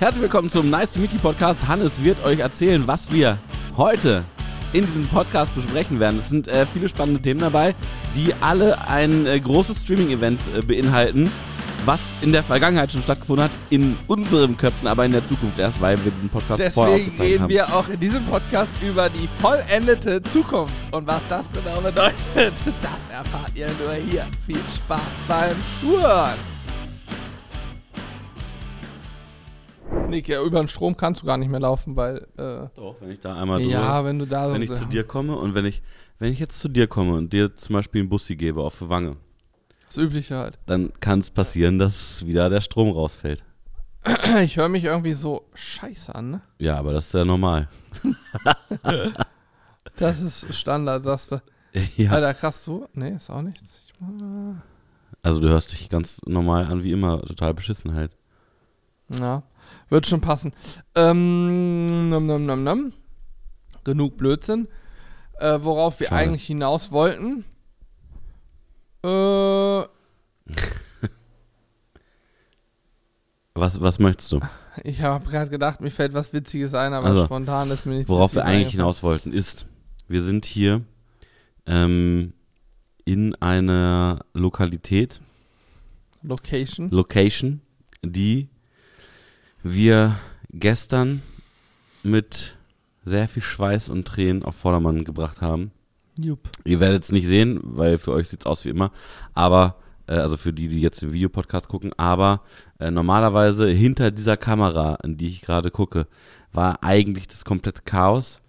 Herzlich willkommen zum Nice to Meet You Podcast. Hannes wird euch erzählen, was wir heute in diesem Podcast besprechen werden. Es sind äh, viele spannende Themen dabei, die alle ein äh, großes Streaming-Event äh, beinhalten, was in der Vergangenheit schon stattgefunden hat, in unseren Köpfen, aber in der Zukunft erst, weil wir diesen Podcast vorher Deswegen aufgezeichnet reden haben. wir auch in diesem Podcast über die vollendete Zukunft. Und was das genau bedeutet, das erfahrt ihr nur hier. Viel Spaß beim Zuhören. Nick, ja, über den Strom kannst du gar nicht mehr laufen, weil. Äh, Doch, wenn ich da einmal drüber, ja, wenn du da so. wenn ich zu dir komme und wenn ich, wenn ich jetzt zu dir komme und dir zum Beispiel einen Bussi gebe auf die Wange, Das Übliche halt. dann kann es passieren, dass wieder der Strom rausfällt. Ich höre mich irgendwie so scheiße an, ne? Ja, aber das ist ja normal. Das ist Standard, sagst du. ja. Alter, krass, du? Nee, ist auch nichts. Also du hörst dich ganz normal an wie immer, total beschissen halt. Ja, wird schon passen. Ähm, nam, nam, nam, nam. Genug Blödsinn. Äh, worauf wir Schade. eigentlich hinaus wollten. Äh, Was, was möchtest du? ich habe gerade gedacht, mir fällt was Witziges ein, aber Also, spontan ist mir nichts Worauf wir eigentlich hinaus wollten, ist, wir sind hier ähm, in einer Lokalität, Location. Location, die wir gestern mit sehr viel Schweiß und Tränen auf Vordermann gebracht haben. Jupp. Ihr werdet es nicht sehen, weil für euch sieht es aus wie immer. Aber, äh, also für die, die jetzt den Videopodcast gucken, aber äh, normalerweise hinter dieser Kamera, in die ich gerade gucke, war eigentlich das komplette Chaos.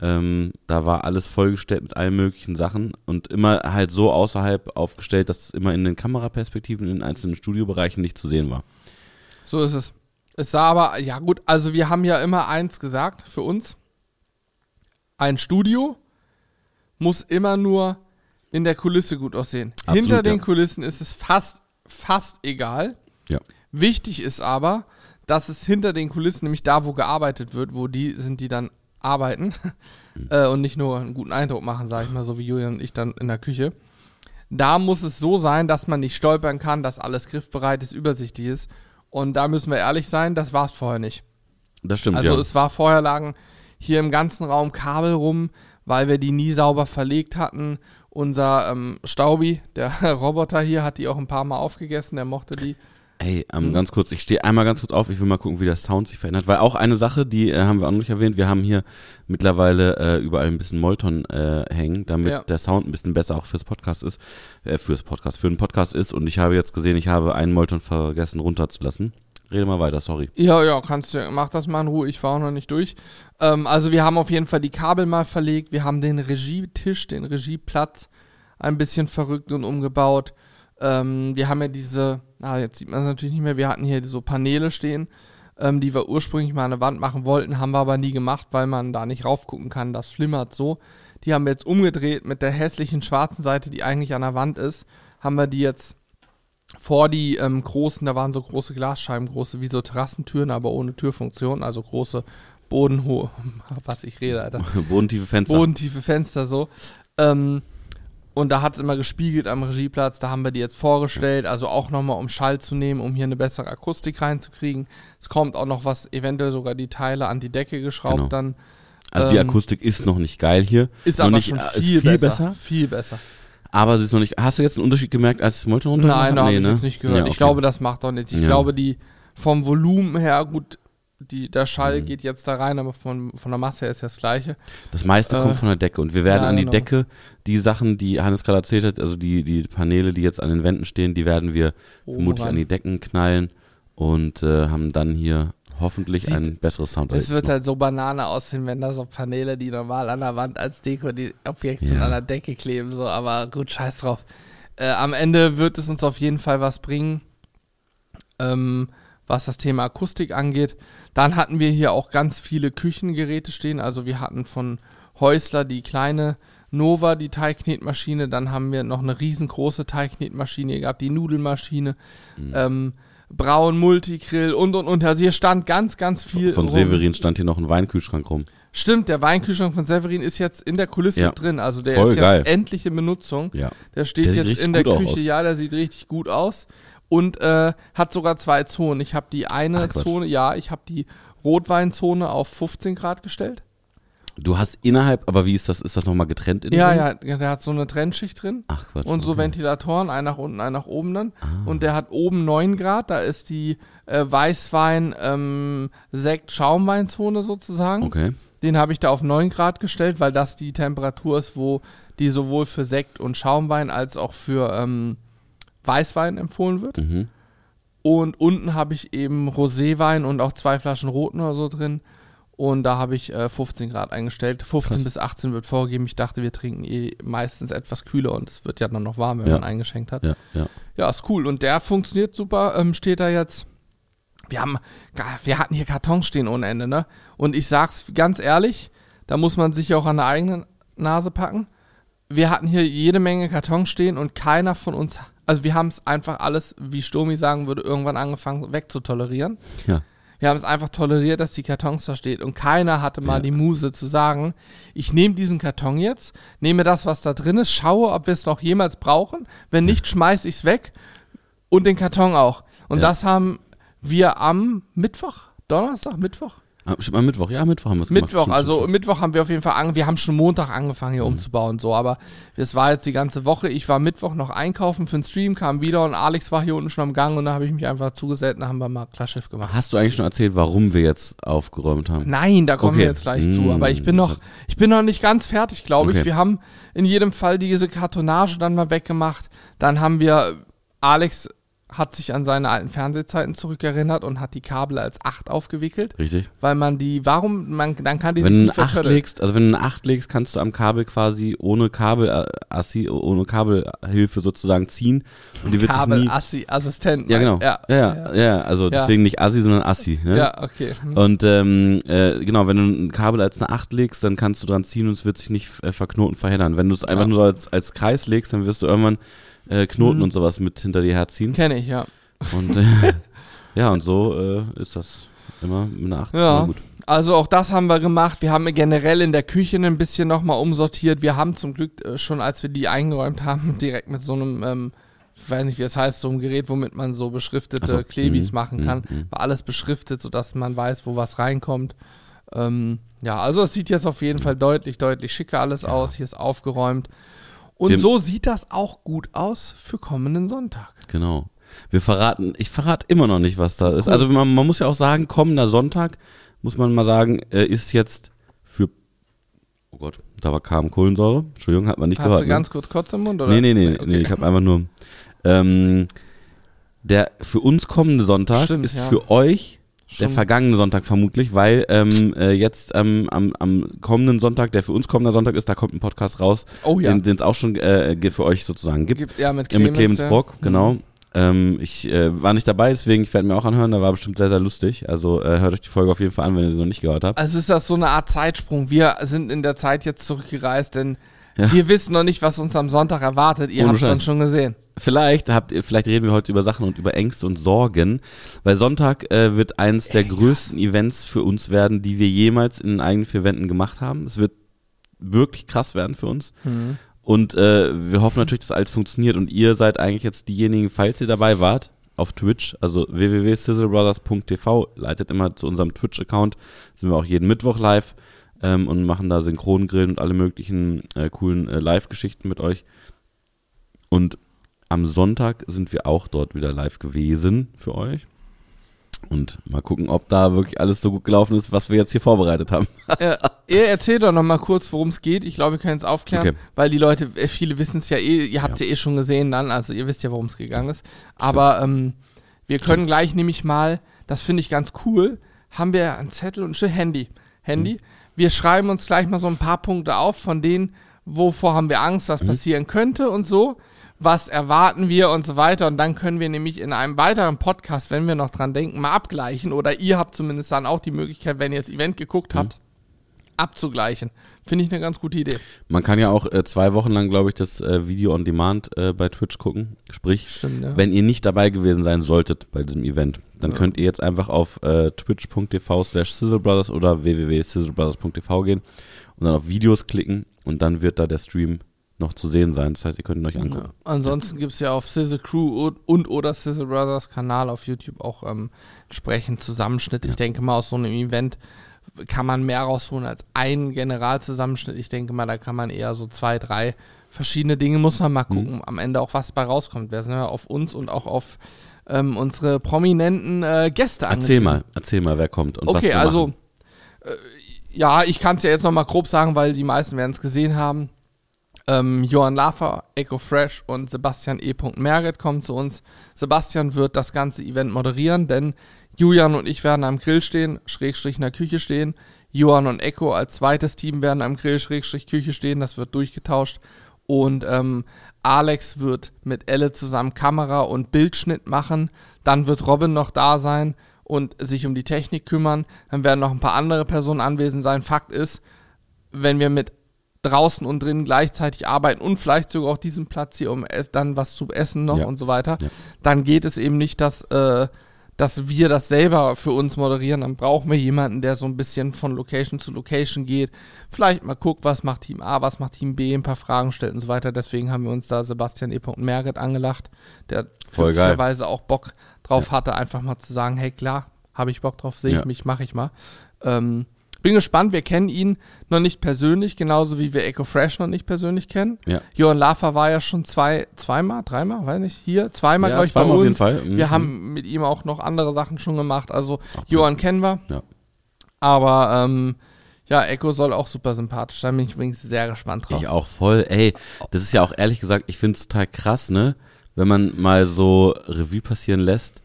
Ähm, da war alles vollgestellt mit allen möglichen Sachen und immer halt so außerhalb aufgestellt, dass es immer in den Kameraperspektiven in den einzelnen Studiobereichen nicht zu sehen war. So ist es. Es sah aber, ja gut, also wir haben ja immer eins gesagt für uns. Ein Studio muss immer nur in der Kulisse gut aussehen. Absolut, Hinter den ja. Kulissen ist es fast, fast egal. Ja. Wichtig ist aber, dass es hinter den Kulissen, nämlich da, wo gearbeitet wird, wo die sind, die dann arbeiten Mhm. äh, und nicht nur einen guten Eindruck machen, sage ich mal, so wie Julian und ich dann in der Küche. Da muss es so sein, dass man nicht stolpern kann, dass alles griffbereit ist, übersichtlich ist. Und da müssen wir ehrlich sein, das war es vorher nicht. Das stimmt, Also ja. es war vorher lagen hier im ganzen Raum Kabel rum, weil wir die nie sauber verlegt hatten. Unser ähm, Staubi, der Roboter hier, hat die auch ein paar Mal aufgegessen, der mochte die. Ey, ähm, Hm? ganz kurz, ich stehe einmal ganz kurz auf, ich will mal gucken, wie der Sound sich verändert, weil auch eine Sache, die äh, haben wir auch noch nicht erwähnt, wir haben hier mittlerweile äh, überall ein bisschen Molton äh, hängen, damit Ja. der Sound ein bisschen besser auch fürs Podcast ist, äh, fürs Podcast, für den Podcast ist und ich habe jetzt gesehen, ich habe einen Molton vergessen runterzulassen. Rede mal weiter, sorry. Ja, ja, kannst du, mach das mal in Ruhe, ich war auch noch nicht durch. Ähm, also wir haben auf jeden Fall die Kabel mal verlegt, wir haben den Regietisch, den Regieplatz ein bisschen verrückt und umgebaut. Ähm, wir haben ja diese, ah, jetzt sieht man es natürlich nicht mehr, wir hatten hier so Paneele stehen, ähm, die wir ursprünglich mal an der Wand machen wollten, haben wir aber nie gemacht, weil man da nicht raufgucken kann, das flimmert so. Die haben wir jetzt umgedreht mit der hässlichen schwarzen Seite, die eigentlich an der Wand ist, haben wir die jetzt vor die ähm, großen, da waren so große Glasscheiben, große wie so Terrassentüren, aber ohne Türfunktion, also große bodenhohe, was ich rede, Alter, Bodentiefe Fenster. bodentiefe Fenster so. Ähm, und da hat es immer gespiegelt am Regieplatz, da haben wir die jetzt vorgestellt, also auch nochmal um Schall zu nehmen, um hier eine bessere Akustik reinzukriegen. Es kommt auch noch was, eventuell sogar die Teile an die Decke geschraubt Genau. dann. also die ähm, Akustik ist noch nicht geil hier. Ist noch aber nicht, schon äh, viel, viel besser, Viel besser. Aber sie ist noch nicht. Hast du jetzt einen Unterschied gemerkt, als das Molton runter Nein, da habe ich ne? jetzt nicht gehört. Ja, Ich okay. glaube, das macht doch nichts. Ich Ja. glaube, die vom Volumen her, gut, die, der Schall Mhm. geht jetzt da rein, aber von, von der Masse her ist das gleiche. Das meiste Äh, kommt von der Decke und wir werden ja, an die genau. Decke die Sachen, die Hannes gerade erzählt hat, also die, die Paneele, die jetzt an den Wänden stehen, die werden wir Oben vermutlich rein. an die Decken knallen und äh, haben dann hier hoffentlich Sieht- ein besseres Sound. Es wird halt so Banane aussehen, wenn da so Paneele, die normal an der Wand als Deko, die Objekte Ja. an der Decke kleben, so, aber gut, scheiß drauf. Äh, am Ende wird es uns auf jeden Fall was bringen, ähm, was das Thema Akustik angeht. Dann hatten wir hier auch ganz viele Küchengeräte stehen, also wir hatten von Häusler die kleine Nova, die Teigknetmaschine, dann haben wir noch eine riesengroße Teigknetmaschine gehabt, die Nudelmaschine, Mhm. ähm, Braun Multigrill und und und. Also hier stand ganz, ganz viel. Von rum. Severin stand hier noch ein Weinkühlschrank rum. Stimmt, der Weinkühlschrank von Severin ist jetzt in der Kulisse Ja. drin. Also der Voll ist geil. jetzt endlich in Benutzung. Ja. Der steht Der jetzt in der Küche. aus. Ja, der sieht richtig gut aus. Und äh, hat sogar zwei Zonen. Ich habe die eine Ach. Zone, ja, ich habe die Rotweinzone auf 15 Grad gestellt. Du hast innerhalb, aber wie ist das? Ist das nochmal getrennt in Ja, ja, der hat so eine Trennschicht drin. Ach Quatsch. Und so okay. Ventilatoren, ein nach unten, ein nach oben dann. Ah. Und der hat oben 9 Grad, da ist die äh, Weißwein, ähm, Sekt, Schaumweinzone sozusagen. Okay. Den habe ich da auf 9 Grad gestellt, weil das die Temperatur ist, wo die sowohl für Sekt und Schaumwein als auch für ähm, Weißwein empfohlen wird. Mhm. Und unten habe ich eben Roséwein und auch zwei Flaschen Roten oder so drin. Und da habe ich äh, 15 Grad eingestellt. 15 Krass. bis 18 wird vorgegeben. Ich dachte, wir trinken eh meistens etwas kühler und es wird ja dann noch warm, wenn Ja. man eingeschenkt hat. Ja, ja. Ja, ist cool. Und der funktioniert super. Ähm, steht da jetzt. Wir haben, wir hatten hier Kartons stehen ohne Ende, ne? Und ich sag's ganz ehrlich, da muss man sich auch an der eigenen Nase packen. Wir hatten hier jede Menge Kartons stehen und keiner von uns, also wir haben es einfach alles, wie Stomi sagen würde, irgendwann angefangen wegzutolerieren. Ja. Wir haben es einfach toleriert, dass die Kartons da steht und keiner hatte mal Ja. die Muse zu sagen, ich nehme diesen Karton jetzt, nehme das, was da drin ist, schaue, ob wir es noch jemals brauchen. Wenn nicht, schmeiß ich es weg und den Karton auch. Und Ja. das haben wir am Mittwoch, Donnerstag, Mittwoch? Ah, Stimmt mal Mittwoch. Ja, Mittwoch haben wir es gemacht. Mittwoch, Stimmt, also stimmt, Mittwoch haben wir auf jeden Fall an, wir haben schon Montag angefangen hier umzubauen, so, aber es war jetzt die ganze Woche. Ich war Mittwoch noch einkaufen für den Stream, kam wieder und Alex war hier unten schon am Gang und da habe ich mich einfach zugesellt und dann haben wir mal Klarschiff gemacht. Hast du eigentlich schon erzählt, warum wir jetzt aufgeräumt haben? Nein, da kommen Okay. wir jetzt gleich zu. Mm, Aber ich bin noch, ich bin noch nicht ganz fertig, glaube Okay. ich. Wir haben in jedem Fall diese Kartonage dann mal weggemacht. Dann haben wir, Alex hat sich an seine alten Fernsehzeiten zurückerinnert und hat die Kabel als 8 aufgewickelt, Richtig. weil man die, warum, man, dann kann die Wenn sich du nicht eine 8 vertöllen. legst, also wenn du eine 8 legst, kannst du am Kabel quasi ohne Kabel äh, Assi, ohne Kabelhilfe sozusagen ziehen und die wird sich Kabel, nie Assi, Assistent. Ja, genau. Ja, Ja, ja, ja, also Ja. deswegen nicht Assi, sondern Assi, ne? ja okay. Hm. Und ähm, äh, genau, wenn du ein Kabel als eine 8 legst, dann kannst du dran ziehen und es wird sich nicht äh, verknoten, verheddern. Wenn du es einfach nur als, als Kreis legst, dann wirst du irgendwann äh, Knoten Mhm. und sowas mit hinter dir herziehen. Kenne ich, ja. Und äh, ja, und so äh, ist das immer mit einer 8 Ja. immer gut. Also auch das haben wir gemacht. Wir haben generell in der Küche ein bisschen nochmal umsortiert. Wir haben zum Glück äh, schon, als wir die eingeräumt haben, direkt mit so einem, ähm, ich weiß nicht, wie es heißt, so einem Gerät, womit man so beschriftete so. Klebis Mhm. machen Mhm. kann, Mhm. war alles beschriftet, sodass man weiß, wo was reinkommt. Ähm, ja, also es sieht jetzt auf jeden Fall deutlich, deutlich schicker alles aus. Hier ist aufgeräumt. Und Dem- so sieht das auch gut aus für kommenden Sonntag. Genau. Wir verraten, ich verrate immer noch nicht, was da ist. Cool. Also man, man muss ja auch sagen, kommender Sonntag, muss man mal sagen, äh, ist jetzt für, oh Gott, da war kam Kohlensäure. Entschuldigung, hat man nicht Hast gehört. du ne? ganz kurz Kotz im Mund? Oder? Nee, nee, nee, Okay. nee ich habe einfach nur. Ähm, der für uns kommende Sonntag Stimmt, ist ja. für euch der vergangene Sonntag vermutlich, weil ähm, äh, jetzt ähm, am, am kommenden Sonntag, der für uns kommender Sonntag ist, da kommt ein Podcast raus, Oh ja. den es auch schon äh, für euch sozusagen gibt. Gibt, ja, mit Ja, mit Clemens, Clemens ja. Brock, Mhm. genau. Ähm, ich äh, war nicht dabei, deswegen ich werde mir auch anhören. Da war bestimmt sehr, sehr lustig. Also äh, hört euch die Folge auf jeden Fall an, wenn ihr sie noch nicht gehört habt. Also ist das so eine Art Zeitsprung. Wir sind in der Zeit jetzt zurückgereist, denn Ja. wir wissen noch nicht, was uns am Sonntag erwartet. Ihr habt es dann schon gesehen. Vielleicht habt ihr, vielleicht reden wir heute über Sachen und über Ängste und Sorgen, weil Sonntag äh, wird eins der größten Events für uns werden, die wir jemals in den eigenen vier Wänden gemacht haben. Es wird wirklich krass werden für uns. Und äh, wir hoffen natürlich, dass alles funktioniert. Und ihr seid eigentlich jetzt diejenigen, falls ihr dabei wart, auf Twitch, also www.sizzlebrothers.tv, leitet immer zu unserem Twitch-Account. Sind wir auch jeden Mittwoch live ähm, und machen da Synchrongrillen und alle möglichen äh, coolen äh, Live-Geschichten mit euch. Und am Sonntag sind wir auch dort wieder live gewesen für euch. Und mal gucken, ob da wirklich alles so gut gelaufen ist, was wir jetzt hier vorbereitet haben. ihr erzählt doch noch mal kurz, worum es geht. Ich glaube, wir können es aufklären, Okay. weil die Leute, äh, viele wissen es ja eh, ihr habt es ja. eh schon gesehen dann, also ihr wisst ja, worum es gegangen ist. Aber ähm, wir können gleich nämlich mal, das finde ich ganz cool, haben wir einen Zettel und ein Handy. Handy. Mhm. Wir schreiben uns gleich mal so ein paar Punkte auf, von denen, wovor haben wir Angst, Mhm. was passieren könnte und so. Was erwarten wir und so weiter. Und dann können wir nämlich in einem weiteren Podcast, wenn wir noch dran denken, mal abgleichen. Oder ihr habt zumindest dann auch die Möglichkeit, wenn ihr das Event geguckt Mhm. habt, abzugleichen. Finde ich eine ganz gute Idee. Man kann ja auch äh, zwei Wochen lang, glaube ich, das äh, Video on Demand äh, bei Twitch gucken. Sprich, Stimmt, ja. wenn ihr nicht dabei gewesen sein solltet bei diesem Event, dann Ja. könnt ihr jetzt einfach auf äh, twitch.tv slash sizzlebrothers oder www.sizzlebrothers.tv gehen und dann auf Videos klicken und dann wird da der Stream noch zu sehen sein. Das heißt, ihr könnt ihn euch angucken. Ja. Ansonsten gibt es ja auf Sizzle Crew und, und oder Sizzle Brothers Kanal auf YouTube auch ähm, entsprechend Zusammenschnitt. Ich denke mal, aus so einem Event kann man mehr rausholen als einen Generalzusammenschnitt. Ich denke mal, da kann man eher so zwei, drei verschiedene Dinge, muss man mal Mhm. gucken, am Ende auch was bei rauskommt. Wir sind ja auf uns und auch auf ähm, unsere prominenten äh, Gäste Erzähl angewiesen. mal, erzähl mal, wer kommt und was Okay, wir also, machen. äh, ja, ich kann es ja jetzt nochmal grob sagen, weil die meisten werden es gesehen haben. Ähm, Johann Laffer, Echo Fresh und Sebastian E. Merget kommen zu uns. Sebastian wird das ganze Event moderieren, denn Julian und ich werden am Grill stehen, Schrägstrich in der Küche stehen. Johann und Echo als zweites Team werden am Grill, Schrägstrich Küche stehen. Das wird durchgetauscht. Und ähm, Alex wird mit Elle zusammen Kamera und Bildschnitt machen. Dann wird Robin noch da sein und sich um die Technik kümmern. Dann werden noch ein paar andere Personen anwesend sein. Fakt ist, wenn wir mit draußen und drinnen gleichzeitig arbeiten und vielleicht sogar auch diesen Platz hier, um es, dann was zu essen noch Ja. und so weiter, Ja. dann geht es eben nicht, dass, äh, dass wir das selber für uns moderieren. Dann brauchen wir jemanden, der so ein bisschen von Location zu Location geht. Vielleicht mal guckt, was macht Team A, was macht Team B, ein paar Fragen stellt und so weiter. Deswegen haben wir uns da Sebastian E. Merget angelacht, der glücklicherweise auch Bock drauf hatte, einfach mal zu sagen, hey klar, habe ich Bock drauf, sehe ich Ja. mich, mache ich mal. Ähm, bin gespannt, wir kennen ihn noch nicht persönlich, genauso wie wir Echo Fresh noch nicht persönlich kennen. Ja. Johann Laffer war ja schon zwei, zweimal, dreimal, weiß nicht, hier, zweimal, Ja, glaube ich, bei zweimal uns. auf jeden Fall. Mhm. Wir haben mit ihm auch noch andere Sachen schon gemacht. Also Johann kennen wir. Ja. Aber ähm, ja, Echo soll auch super sympathisch sein. Bin ich übrigens sehr gespannt drauf. Ich auch voll. Ey, das ist ja auch ehrlich gesagt, ich finde es total krass, ne? Wenn man mal so Revue passieren lässt,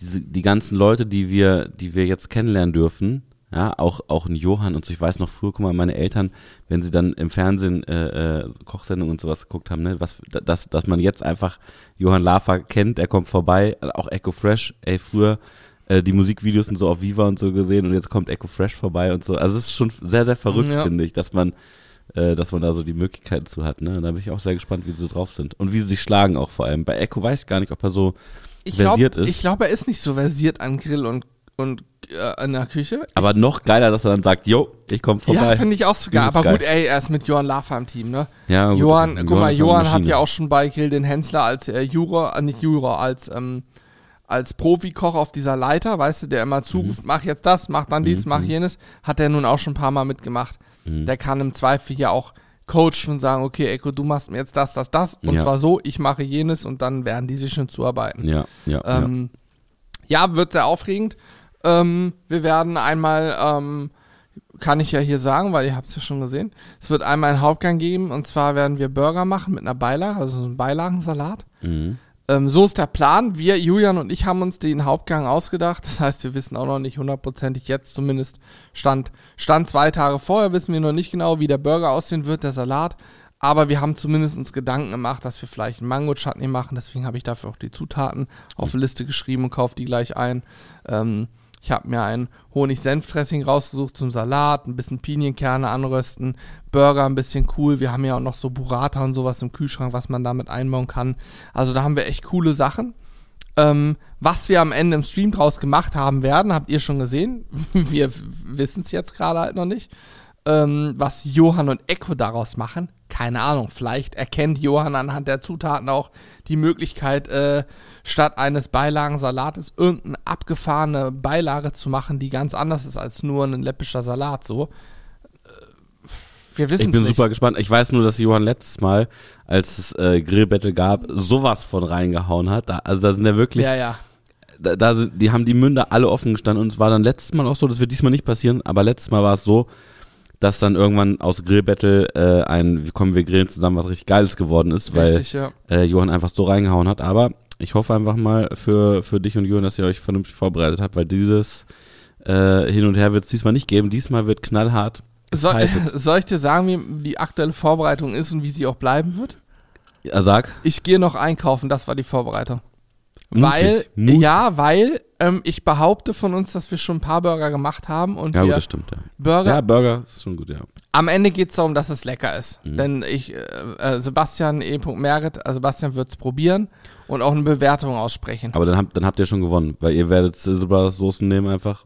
diese, die ganzen Leute, die wir, die wir jetzt kennenlernen dürfen, ja, auch, auch ein Johann und so, ich weiß noch früher, guck mal, meine Eltern, wenn sie dann im Fernsehen äh, äh, Kochsendungen und sowas geguckt haben, ne, was, dass, dass man jetzt einfach Johann Lafer kennt, der kommt vorbei, auch Echo Fresh, ey, früher äh, die Musikvideos und so auf Viva und so gesehen und jetzt kommt Echo Fresh vorbei und so. Also es ist schon sehr, sehr verrückt, Ja. finde ich, dass man äh, dass man da so die Möglichkeiten zu hat. Ne? Da bin ich auch sehr gespannt, wie sie so drauf sind. Und wie sie sich schlagen auch vor allem. Bei Echo weiß ich gar nicht, ob er so Ich glaub- versiert ist. Ich glaube, er ist nicht so versiert an Grill und, und äh, in der Küche. aber noch geiler, dass er dann sagt, yo, ich komme vorbei. Ja, finde ich auch sogar. Übelst Aber geil. gut, ey, er ist mit Johann Laffer im Team, ne? Ja, gut. Johann, guck mal, Johann hat ja auch schon bei Grill den Hensler als äh, Juror, äh, nicht Juror, als, ähm, als Profikoch auf dieser Leiter, weißt du, der immer zuruft, Mhm. mach jetzt das, mach dann dies, mach jenes, hat er nun auch schon ein paar Mal mitgemacht. Mhm. Der kann im Zweifel ja auch coachen und sagen, okay, Eko, du machst mir jetzt das, das, das, und Ja. zwar so, ich mache jenes und dann werden die sich schon zuarbeiten. Ja, ja, Ähm, ja. wird sehr aufregend. Ähm, wir werden einmal, ähm, kann ich ja hier sagen, weil ihr habt es ja schon gesehen, es wird einmal einen Hauptgang geben und zwar werden wir Burger machen mit einer Beilage, also so einen Beilagensalat. Mhm. Ähm, so ist der Plan. Wir, Julian und ich, haben uns den Hauptgang ausgedacht. Das heißt, wir wissen auch noch nicht hundertprozentig jetzt zumindest Stand, Stand zwei Tage vorher wissen wir noch nicht genau, wie der Burger aussehen wird, der Salat. Aber wir haben zumindest uns Gedanken gemacht, dass wir vielleicht einen Mango-Chutney machen. Deswegen habe ich dafür auch die Zutaten auf eine Liste geschrieben und kaufe die gleich ein. Ähm, ich habe mir ein Honig-Senf-Dressing rausgesucht zum Salat, ein bisschen Pinienkerne anrösten, Burger ein bisschen cool. Wir haben ja auch noch so Burrata und sowas im Kühlschrank, was man damit einbauen kann. Also da haben wir echt coole Sachen. Ähm, was wir am Ende im Stream draus gemacht haben werden, habt ihr schon gesehen. Wir wissen es jetzt gerade halt noch nicht. Ähm, was Johann und Echo daraus machen, keine Ahnung. Vielleicht erkennt Johann anhand der Zutaten auch die Möglichkeit, äh, statt eines Beilagensalates irgendeine abgefahrene Beilage zu machen, die ganz anders ist als nur ein läppischer Salat. So. Äh, Wir wissen Ich bin nicht. super gespannt. Ich weiß nur, dass Johann letztes Mal, als es äh, Grillbattle gab, sowas von reingehauen hat. Da, also da sind ja wirklich, Ja, ja. da, da sind, die haben die Münder alle offen gestanden und es war dann letztes Mal auch so, das wird diesmal nicht passieren, aber letztes Mal war es so, dass dann irgendwann aus Grillbattle äh, ein, wie kommen wir grillen zusammen, was richtig Geiles geworden ist, weil Richtig, ja. äh, Johann einfach so reingehauen hat. Aber ich hoffe einfach mal für, für dich und Johann, dass ihr euch vernünftig vorbereitet habt, weil dieses äh, Hin und Her wird es diesmal nicht geben. Diesmal wird knallhart Soll, gefightet. soll ich dir sagen, wie die aktuelle Vorbereitung ist und wie sie auch bleiben wird? Ja, sag. Ich gehe noch einkaufen, das war die Vorbereitung. Mutig, weil, mutig. ja, weil ähm, ich behaupte von uns, dass wir schon ein paar Burger gemacht haben und Ja, gut, wir das stimmt. Ja, Burger, ja Burger ist schon gut, ja. am Ende geht es darum, dass es lecker ist. Mhm. Denn ich, äh, äh, Sebastian E. Merit, also Sebastian wird es probieren und auch eine Bewertung aussprechen. Aber dann habt, dann habt ihr schon gewonnen, weil ihr werdet Sizzle Brothers Soßen nehmen einfach.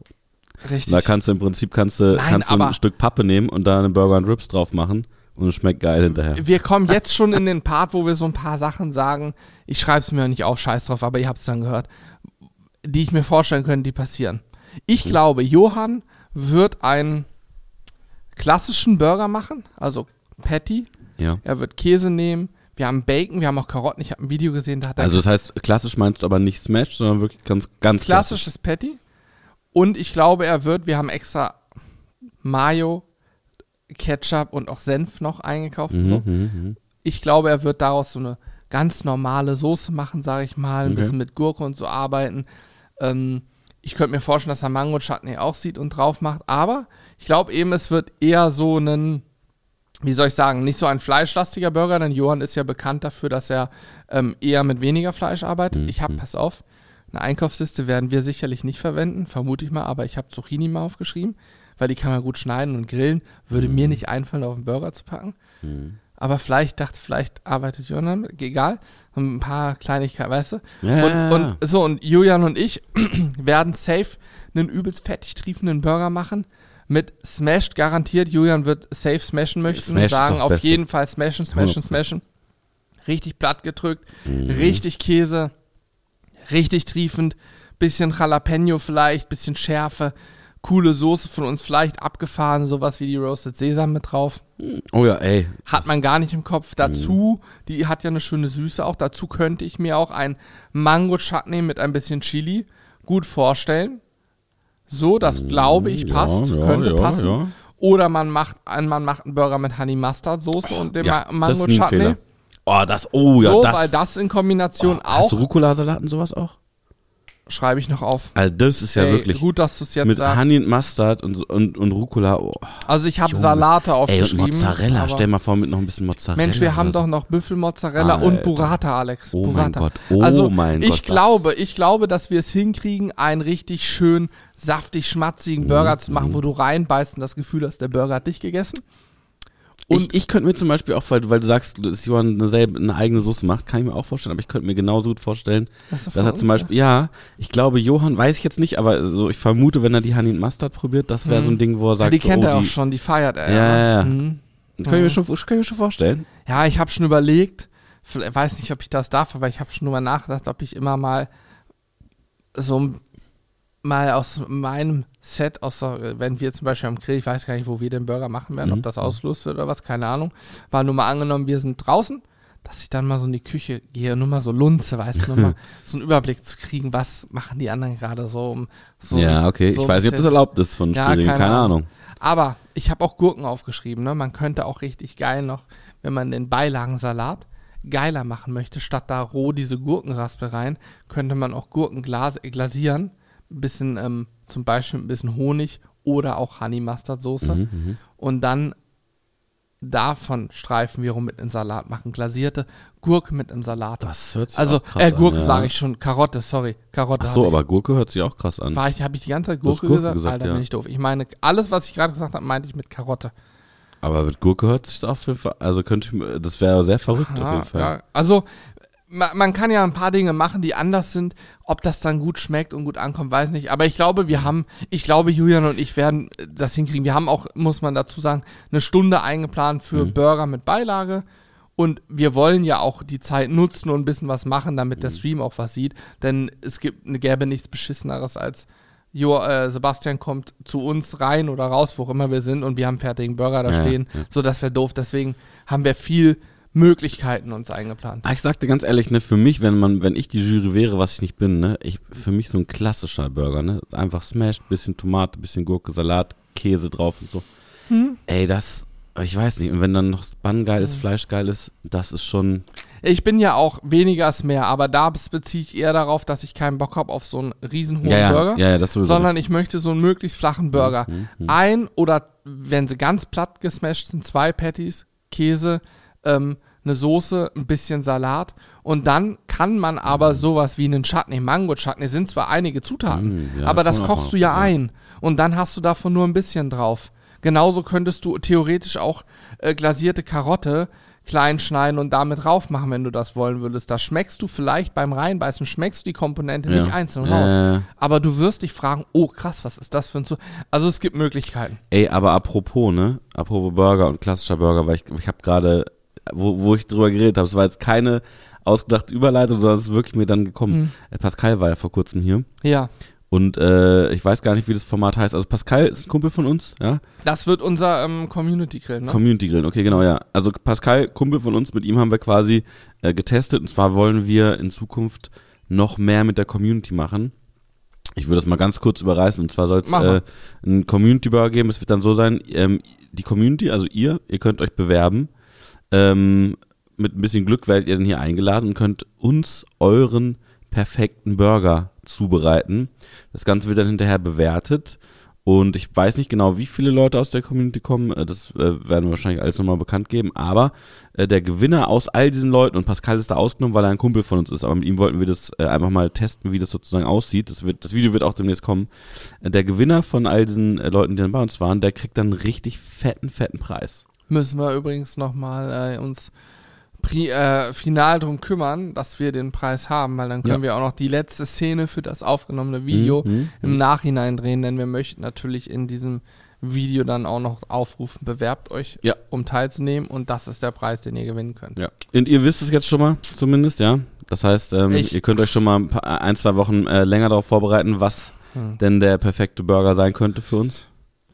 Richtig. Und da kannst du im Prinzip kannst du, Nein, kannst du ein Stück Pappe nehmen und da eine Burger und Rips drauf machen. Und es schmeckt geil hinterher. Wir kommen jetzt schon in den Part, wo wir so ein paar Sachen sagen. Ich schreibe es mir nicht auf, scheiß drauf, aber ihr habt es dann gehört. Die ich mir vorstellen könnte, die passieren. Ich Mhm. glaube, Johann wird einen klassischen Burger machen, also Patty. Ja. Er wird Käse nehmen. Wir haben Bacon, wir haben auch Karotten. Ich habe ein Video gesehen, da hat er Also das heißt, klassisch meinst du aber nicht Smash, sondern wirklich ganz, ganz klassisch. klassisches Patty. Und ich glaube, er wird, wir haben extra Mayo, Ketchup und auch Senf noch eingekauft. und Mhm, so. mhm, mhm. Ich glaube, er wird daraus so eine ganz normale Soße machen, sage ich mal. Ein Okay. bisschen mit Gurke und so arbeiten. Ähm, ich könnte mir vorstellen, dass er Mango Chutney auch sieht und drauf macht. Aber ich glaube eben, es wird eher so ein, wie soll ich sagen, nicht so ein fleischlastiger Burger, denn Johann ist ja bekannt dafür, dass er ähm, eher mit weniger Fleisch arbeitet. Ich habe, pass auf, eine Einkaufsliste werden wir sicherlich nicht verwenden, vermute ich mal, aber ich habe Zucchini mal aufgeschrieben, weil die kann man gut schneiden und grillen. Würde mir nicht einfallen, auf den Burger zu packen. Aber vielleicht dachte, vielleicht arbeitet Johann, damit, egal. Ein paar Kleinigkeiten, weißt du? Ja, und, und so, und Julian und ich werden safe einen übelst fettig triefenden Burger machen. Mit Smashed garantiert. Julian wird safe smashen möchten Smash sagen auf Beste. jeden Fall smashen, smashen, smashen. Richtig platt gedrückt, richtig Käse, richtig triefend, bisschen Jalapeno vielleicht, bisschen Schärfe, coole Soße von uns vielleicht abgefahren, sowas wie die Roasted Sesam mit drauf. Oh ja, ey. Hat man gar nicht im Kopf. Dazu, die hat ja eine schöne Süße auch. Dazu könnte ich mir auch ein Mango Chutney mit ein bisschen Chili gut vorstellen. So, das glaube ich ja, passt, ja, könnte ja, passen. ja. Oder man macht, man macht einen Burger mit Honey Mustard Soße und dem ja, Ma Mango Chutney. Oh, das, oh ja, so, das. weil das in Kombination oh, Hast auch du Rucola-Salat und sowas auch? Schreibe ich noch auf. Also das ist ja Ey, wirklich Gut, dass du es jetzt mit sagst. Honey und Mustard und, und, und Rucola. Oh. Also ich habe. Salate Ey, und aufgeschrieben. Mozzarella. Stell mal vor, mit noch ein bisschen Mozzarella. Mensch, wir haben doch noch Büffelmozzarella und. Burrata, Alex. Oh mein Burrata. Gott, oh also mein ich Gott, glaube, ich glaube, dass wir es hinkriegen, einen richtig schön saftig schmatzigen Burger Mhm, zu machen, wo du reinbeißt und das Gefühl hast, der Burger hat dich gegessen. Und ich, ich könnte mir zum Beispiel auch, weil, weil du sagst, dass Johann eine, eine eigene Soße macht, kann ich mir auch vorstellen, aber ich könnte mir genauso gut vorstellen, Das dass er zum Beispiel, ja, ich glaube, Johann, weiß ich jetzt nicht, aber so, ich vermute, wenn er die Honey Mustard probiert, das wäre so ein Ding, wo er Ja, sagt, die kennt oh, er auch die, schon, die feiert er. Ja, ja, ja. Mhm. Kann ich, mir schon, kann ich mir schon vorstellen. Ja, ich habe schon überlegt, weiß nicht, ob ich das darf, aber ich habe schon drüber nachgedacht, ob ich immer mal so m- mal aus meinem Set, aus der, wenn wir zum Beispiel am Grill, ich weiß gar nicht, wo wir den Burger machen werden, Mhm. ob das ausgelost wird oder was, keine Ahnung. War nur mal angenommen, wir sind draußen, dass ich dann mal so in die Küche gehe, nur mal so lunze, weißt du, nur mal so einen Überblick zu kriegen, was machen die anderen gerade so, um so ja, okay. so ich weiß nicht, ob das erlaubt ist von Ja, Studium, keine keine, Ahnung. Ahnung. aber ich habe auch Gurken aufgeschrieben. Ne? Man könnte auch richtig geil noch, wenn man den Beilagensalat geiler machen möchte, statt da roh diese Gurkenraspe rein, könnte man auch Gurken äh, glasieren. Ein bisschen, ähm, zum Beispiel ein bisschen Honig oder auch Honey Mustard Soße. Mhm, Und dann davon Streifen wiederum mit in den Salat machen. Glasierte Gurke mit im Salat. Das hört sich also, auch krass äh, Gurke an, ja. sage ich schon. Karotte, sorry. Karotte Ach so, hatte ich. aber Gurke hört sich auch krass an. War ich, habe ich die ganze Zeit Gurke, Gurke gesagt? gesagt, Alter, ja. bin ich doof. Ich meine, alles, was ich gerade gesagt habe, meinte ich mit Karotte. Aber mit Gurke hört sich das auf jeden Fall, also könnte ich, mir- das wäre sehr verrückt auf jeden Fall. Ja, also man kann ja ein paar Dinge machen, die anders sind. Ob das dann gut schmeckt und gut ankommt, weiß nicht. Aber ich glaube, wir haben, ich glaube, Julian und ich werden äh, das hinkriegen. Wir haben auch, muss man dazu sagen, eine Stunde eingeplant für Mhm. Burger mit Beilage. Und wir wollen ja auch die Zeit nutzen und ein bisschen was machen, damit Mhm. der Stream auch was sieht. Denn es gibt, gäbe nichts Beschisseneres als Jo, äh, Sebastian kommt zu uns rein oder raus, wo auch immer wir sind, und wir haben fertigen Burger da Ja, stehen. ja. So, das wäre doof. Deswegen haben wir viel Möglichkeiten uns eingeplant. Ah, Ich sagte ganz ehrlich, ne, für mich, wenn man, wenn ich die Jury wäre, was ich nicht bin, ne, ich, für mich so ein klassischer Burger, ne, einfach smashed, bisschen Tomate, bisschen Gurke, Salat, Käse drauf und so. Hm? Ey, das, ich weiß nicht, und wenn dann noch Bann geil ist, Fleisch geil ist, das ist schon, Ich bin ja auch weniger ist mehr, aber da beziehe ich eher darauf, dass ich keinen Bock habe auf so einen riesen hohen ja, ja, Burger, ja, ja, das sowieso. sondern ich möchte so einen möglichst flachen Burger. Ein oder, wenn sie ganz platt gesmashed sind, zwei Patties, Käse, ähm, eine Soße, ein bisschen Salat und dann kann man aber sowas wie einen Chutney, Mango-Chutney, sind zwar einige Zutaten, Mm, ja, aber das kochst du ja ja. ein und dann hast du davon nur ein bisschen drauf. Genauso könntest du theoretisch auch äh, glasierte Karotte klein schneiden und damit rauf machen, wenn du das wollen würdest. Da schmeckst du vielleicht beim Reinbeißen, schmeckst du die Komponente Ja. nicht einzeln raus. Äh, Aber du wirst dich fragen, oh krass, was ist das für ein Zu... Also es gibt Möglichkeiten. ey, aber apropos, ne? Apropos Burger und klassischer Burger, weil ich, ich habe gerade, wo, wo ich drüber geredet habe, es war jetzt keine ausgedachte Überleitung, sondern es ist wirklich mir dann gekommen. Mhm. Pascal war ja vor kurzem hier Ja. und äh, ich weiß gar nicht, wie das Format heißt. Also Pascal ist ein Kumpel von uns, ja? Das wird unser ähm, Community-Grill, ne? Community Grillen, okay, genau, ja. Also Pascal, Kumpel von uns, mit ihm haben wir quasi äh, getestet und zwar wollen wir in Zukunft noch mehr mit der Community machen. Ich würde das mal ganz kurz überreißen und zwar soll es äh, einen Community Burger geben. Es wird dann so sein, ähm, die Community, also ihr, ihr könnt euch bewerben. Ähm, mit ein bisschen Glück werdet ihr dann hier eingeladen und könnt uns euren perfekten Burger zubereiten. Das Ganze wird dann hinterher bewertet. Und ich weiß nicht genau, wie viele Leute aus der Community kommen. äh, Das äh, werden wir wahrscheinlich alles nochmal bekannt geben. Aber äh, der Gewinner aus all diesen Leuten, und Pascal ist da ausgenommen, weil er ein Kumpel von uns ist, aber mit ihm wollten wir das einfach mal testen, wie das sozusagen aussieht. Das, wird, das Video wird auch demnächst kommen. Der Gewinner von all diesen Leuten, die dann bei uns waren, der kriegt dann einen richtig fetten, fetten Preis. Müssen wir übrigens nochmal äh, uns pri äh, final drum kümmern, dass wir den Preis haben, weil dann können Ja. wir auch noch die letzte Szene für das aufgenommene Video Mhm, im Nachhinein drehen, denn wir möchten natürlich in diesem Video dann auch noch aufrufen, bewerbt euch, Ja. um teilzunehmen und das ist der Preis, den ihr gewinnen könnt. Ja. Und ihr wisst es jetzt schon mal, zumindest, ja. Das heißt, ähm, ihr könnt euch schon mal ein, paar, ein zwei Wochen äh, länger darauf vorbereiten, was Hm. denn der perfekte Burger sein könnte für uns.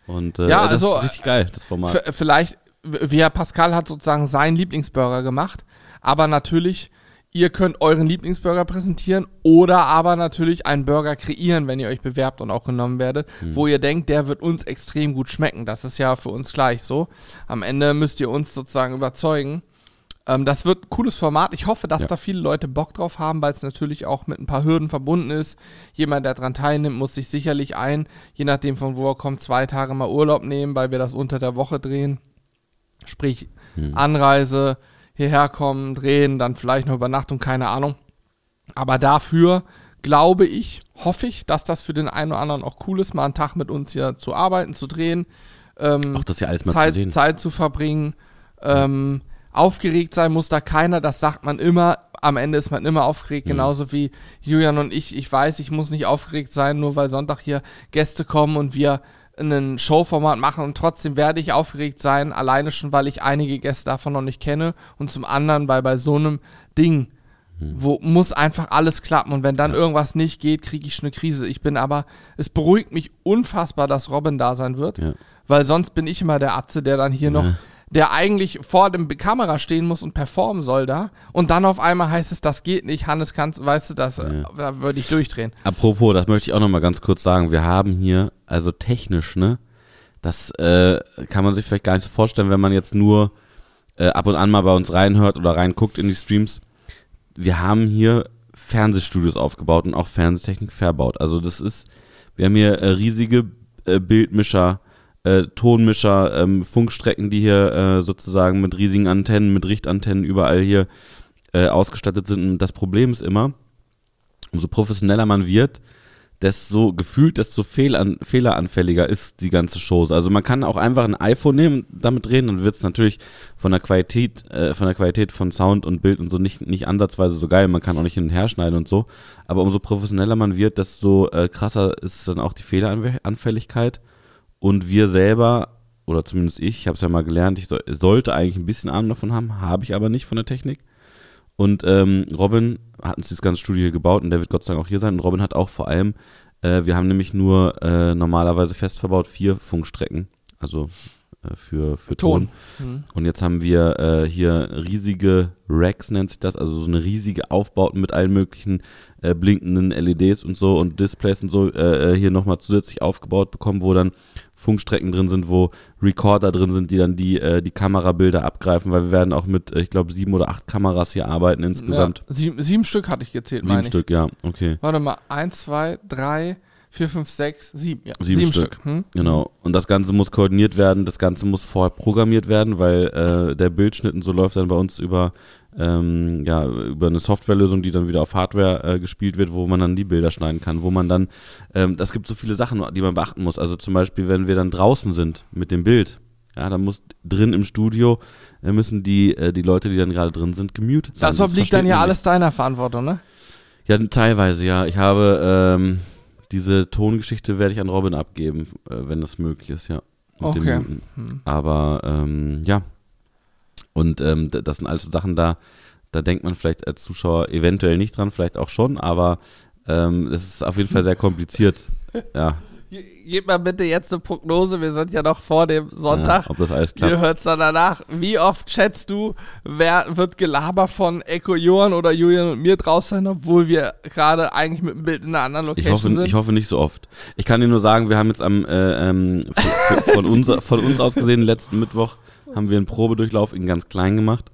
Und äh, Ja, das also, ist richtig geil, das Format. Vielleicht, wir Pascal hat sozusagen seinen Lieblingsburger gemacht, aber natürlich, ihr könnt euren Lieblingsburger präsentieren oder aber natürlich einen Burger kreieren, wenn ihr euch bewerbt und auch genommen werdet, Hm. wo ihr denkt, der wird uns extrem gut schmecken. Das ist ja für uns gleich so. Am Ende müsst ihr uns sozusagen überzeugen. Ähm, das wird ein cooles Format. Ich hoffe, dass Ja. da viele Leute Bock drauf haben, weil es natürlich auch mit ein paar Hürden verbunden ist. Jemand, der daran teilnimmt, muss sich sicherlich ein, je nachdem von wo er kommt, zwei Tage mal Urlaub nehmen, weil wir das unter der Woche drehen. Sprich, Hm. Anreise, hierher kommen, drehen, dann vielleicht noch Übernachtung, keine Ahnung. Aber dafür glaube ich, hoffe ich, dass das für den einen oder anderen auch cool ist, mal einen Tag mit uns hier zu arbeiten, zu drehen. Ähm, Auch das ja alles mal zu Zeit, sehen. Zeit zu verbringen. Ähm, aufgeregt sein muss da keiner, das sagt man immer. Am Ende ist man immer aufgeregt, genauso wie Julian und ich. Ich weiß, ich muss nicht aufgeregt sein, nur weil Sonntag hier Gäste kommen und wir ein Showformat machen und trotzdem werde ich aufgeregt sein, alleine schon, weil ich einige Gäste davon noch nicht kenne und zum anderen, weil bei so einem Ding, Mhm. wo muss einfach alles klappen und wenn dann irgendwas nicht geht, kriege ich schon eine Krise. Ich bin aber, es beruhigt mich unfassbar, dass Robin da sein wird, Ja. weil sonst bin ich immer der Atze, der dann hier noch, der eigentlich vor dem Kamera stehen muss und performen soll da und dann auf einmal heißt es, das geht nicht, Hannes kannst, weißt du, das, äh, da würde ich durchdrehen. Apropos, das möchte ich auch noch mal ganz kurz sagen. Wir haben hier, also technisch, ne, das äh, kann man sich vielleicht gar nicht so vorstellen, wenn man jetzt nur äh, ab und an mal bei uns reinhört oder reinguckt in die Streams. Wir haben hier Fernsehstudios aufgebaut und auch Fernsehtechnik verbaut. Also das ist, wir haben hier äh, riesige äh, Bildmischer, äh, Tonmischer, ähm, Funkstrecken, die hier äh, sozusagen mit riesigen Antennen, mit Richtantennen überall hier äh, ausgestattet sind. Und das Problem ist immer, umso professioneller man wird, desto gefühlt, desto fehlan fehleranfälliger ist die ganze Show. Also man kann auch einfach ein iPhone nehmen und damit drehen, dann wird es natürlich von der Qualität, äh, von der Qualität von Sound und Bild und so nicht, nicht ansatzweise so geil. Man kann auch nicht hin und her schneiden und so. Aber umso professioneller man wird, desto äh, krasser ist dann auch die Fehleranfälligkeit. Und wir selber, oder zumindest ich, ich habe es ja mal gelernt, ich so, sollte eigentlich ein bisschen Ahnung davon haben, habe ich aber nicht von der Technik. Und ähm, Robin hat uns das ganze Studio hier gebaut und der wird Gott sei Dank auch hier sein. Und Robin hat auch vor allem, äh, wir haben nämlich nur äh, normalerweise fest verbaut vier Funkstrecken, also für, für Ton. Ton. Mhm. Und jetzt haben wir äh, hier riesige Racks, nennt sich das, also so eine riesige Aufbauten mit allen möglichen äh, blinkenden LEDs und so und Displays und so äh, äh, hier nochmal zusätzlich aufgebaut bekommen, wo dann Funkstrecken drin sind, wo Recorder drin sind, die dann die, äh, die Kamerabilder abgreifen, weil wir werden auch mit, äh, ich glaube, sieben oder acht Kameras hier arbeiten insgesamt. Ja, sieben, sieben Stück hatte ich gezählt, Sieben meine ich. Stück, ja, okay. Warte mal, eins, zwei, drei, vier, fünf, sechs, sieben. Ja, Sieben Stück. Hm? Genau. Und das Ganze muss koordiniert werden, das Ganze muss vorher programmiert werden, weil äh, der Bildschnitt und so läuft dann bei uns über, ähm, ja, über eine Softwarelösung, die dann wieder auf Hardware äh, gespielt wird, wo man dann die Bilder schneiden kann, wo man dann, ähm, das gibt so viele Sachen, die man beachten muss. Also zum Beispiel, wenn wir dann draußen sind mit dem Bild, Ja, da muss drin im Studio äh, müssen die, äh, die Leute, die dann gerade drin sind, gemutet sein. Das obliegt dann ja alles deiner Verantwortung, ne? Ja, teilweise, ja. Ich habe ähm, diese Tongeschichte werde ich an Robin abgeben, äh, wenn das möglich ist, ja. Mit dem Okay. Hm. Aber ähm, ja. Und ähm, das sind alles so Sachen da, da denkt man vielleicht als Zuschauer eventuell nicht dran, vielleicht auch schon, aber ähm, es ist auf jeden Fall sehr kompliziert. Ja, Ge- Gib mal bitte jetzt eine Prognose, wir sind ja noch vor dem Sonntag. ja, ob das alles Ihr klappt. hört's dann danach. Wie oft schätzt du, wer wird Gelaber von Echo Johann oder Julian und mir draus sein, obwohl wir gerade eigentlich mit dem Bild in einer anderen Ich Location hoffe, sind? ich hoffe nicht so oft. Ich kann dir nur sagen, wir haben jetzt am äh, ähm, von, von, uns, von uns aus gesehen letzten Mittwoch haben wir einen Probedurchlauf in ganz klein gemacht.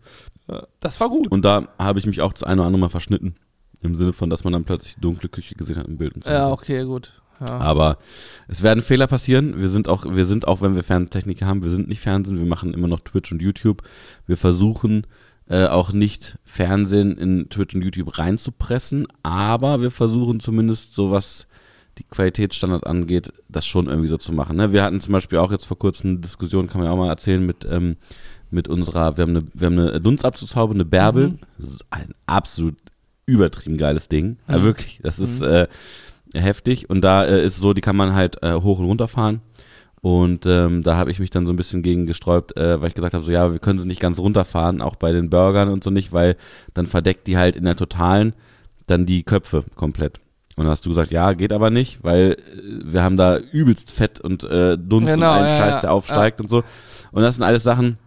das war gut. Und da habe ich mich auch das eine oder andere Mal verschnitten. Im Sinne von, dass man dann plötzlich die dunkle Küche gesehen hat im Bild. Und so. Ja, okay, gut. Ja. Aber es werden Fehler passieren. Wir sind auch, wir sind auch, wenn wir Ferntechniker haben, wir sind nicht Fernsehen, wir machen immer noch Twitch und YouTube. Wir versuchen äh, auch nicht Fernsehen in Twitch und YouTube reinzupressen, aber wir versuchen zumindest so was die Qualitätsstandard angeht, das schon irgendwie so zu machen. Ne? Wir hatten zum Beispiel auch jetzt vor kurzem eine Diskussion, kann man ja auch mal erzählen, mit, ähm, mit unserer, wir haben eine, wir haben eine Dunstabzugshaube, eine Bärbel. Mhm. Das ist ein absolut übertrieben geiles Ding. Ja, Mhm. wirklich, das ist äh, heftig. Und da äh, ist es so, die kann man halt äh, hoch und runter fahren. Und ähm, da habe ich mich dann so ein bisschen gegen gesträubt, äh, weil ich gesagt habe, so ja, wir können sie nicht ganz runterfahren, auch bei den Burgern und so nicht, weil dann verdeckt die halt in der totalen dann die Köpfe komplett. Und dann hast du gesagt, ja, geht aber nicht, weil äh, wir haben da übelst Fett und äh, Dunst Genau, und einen ja, Scheiß, ja, der aufsteigt und so. Und das sind alles Sachen,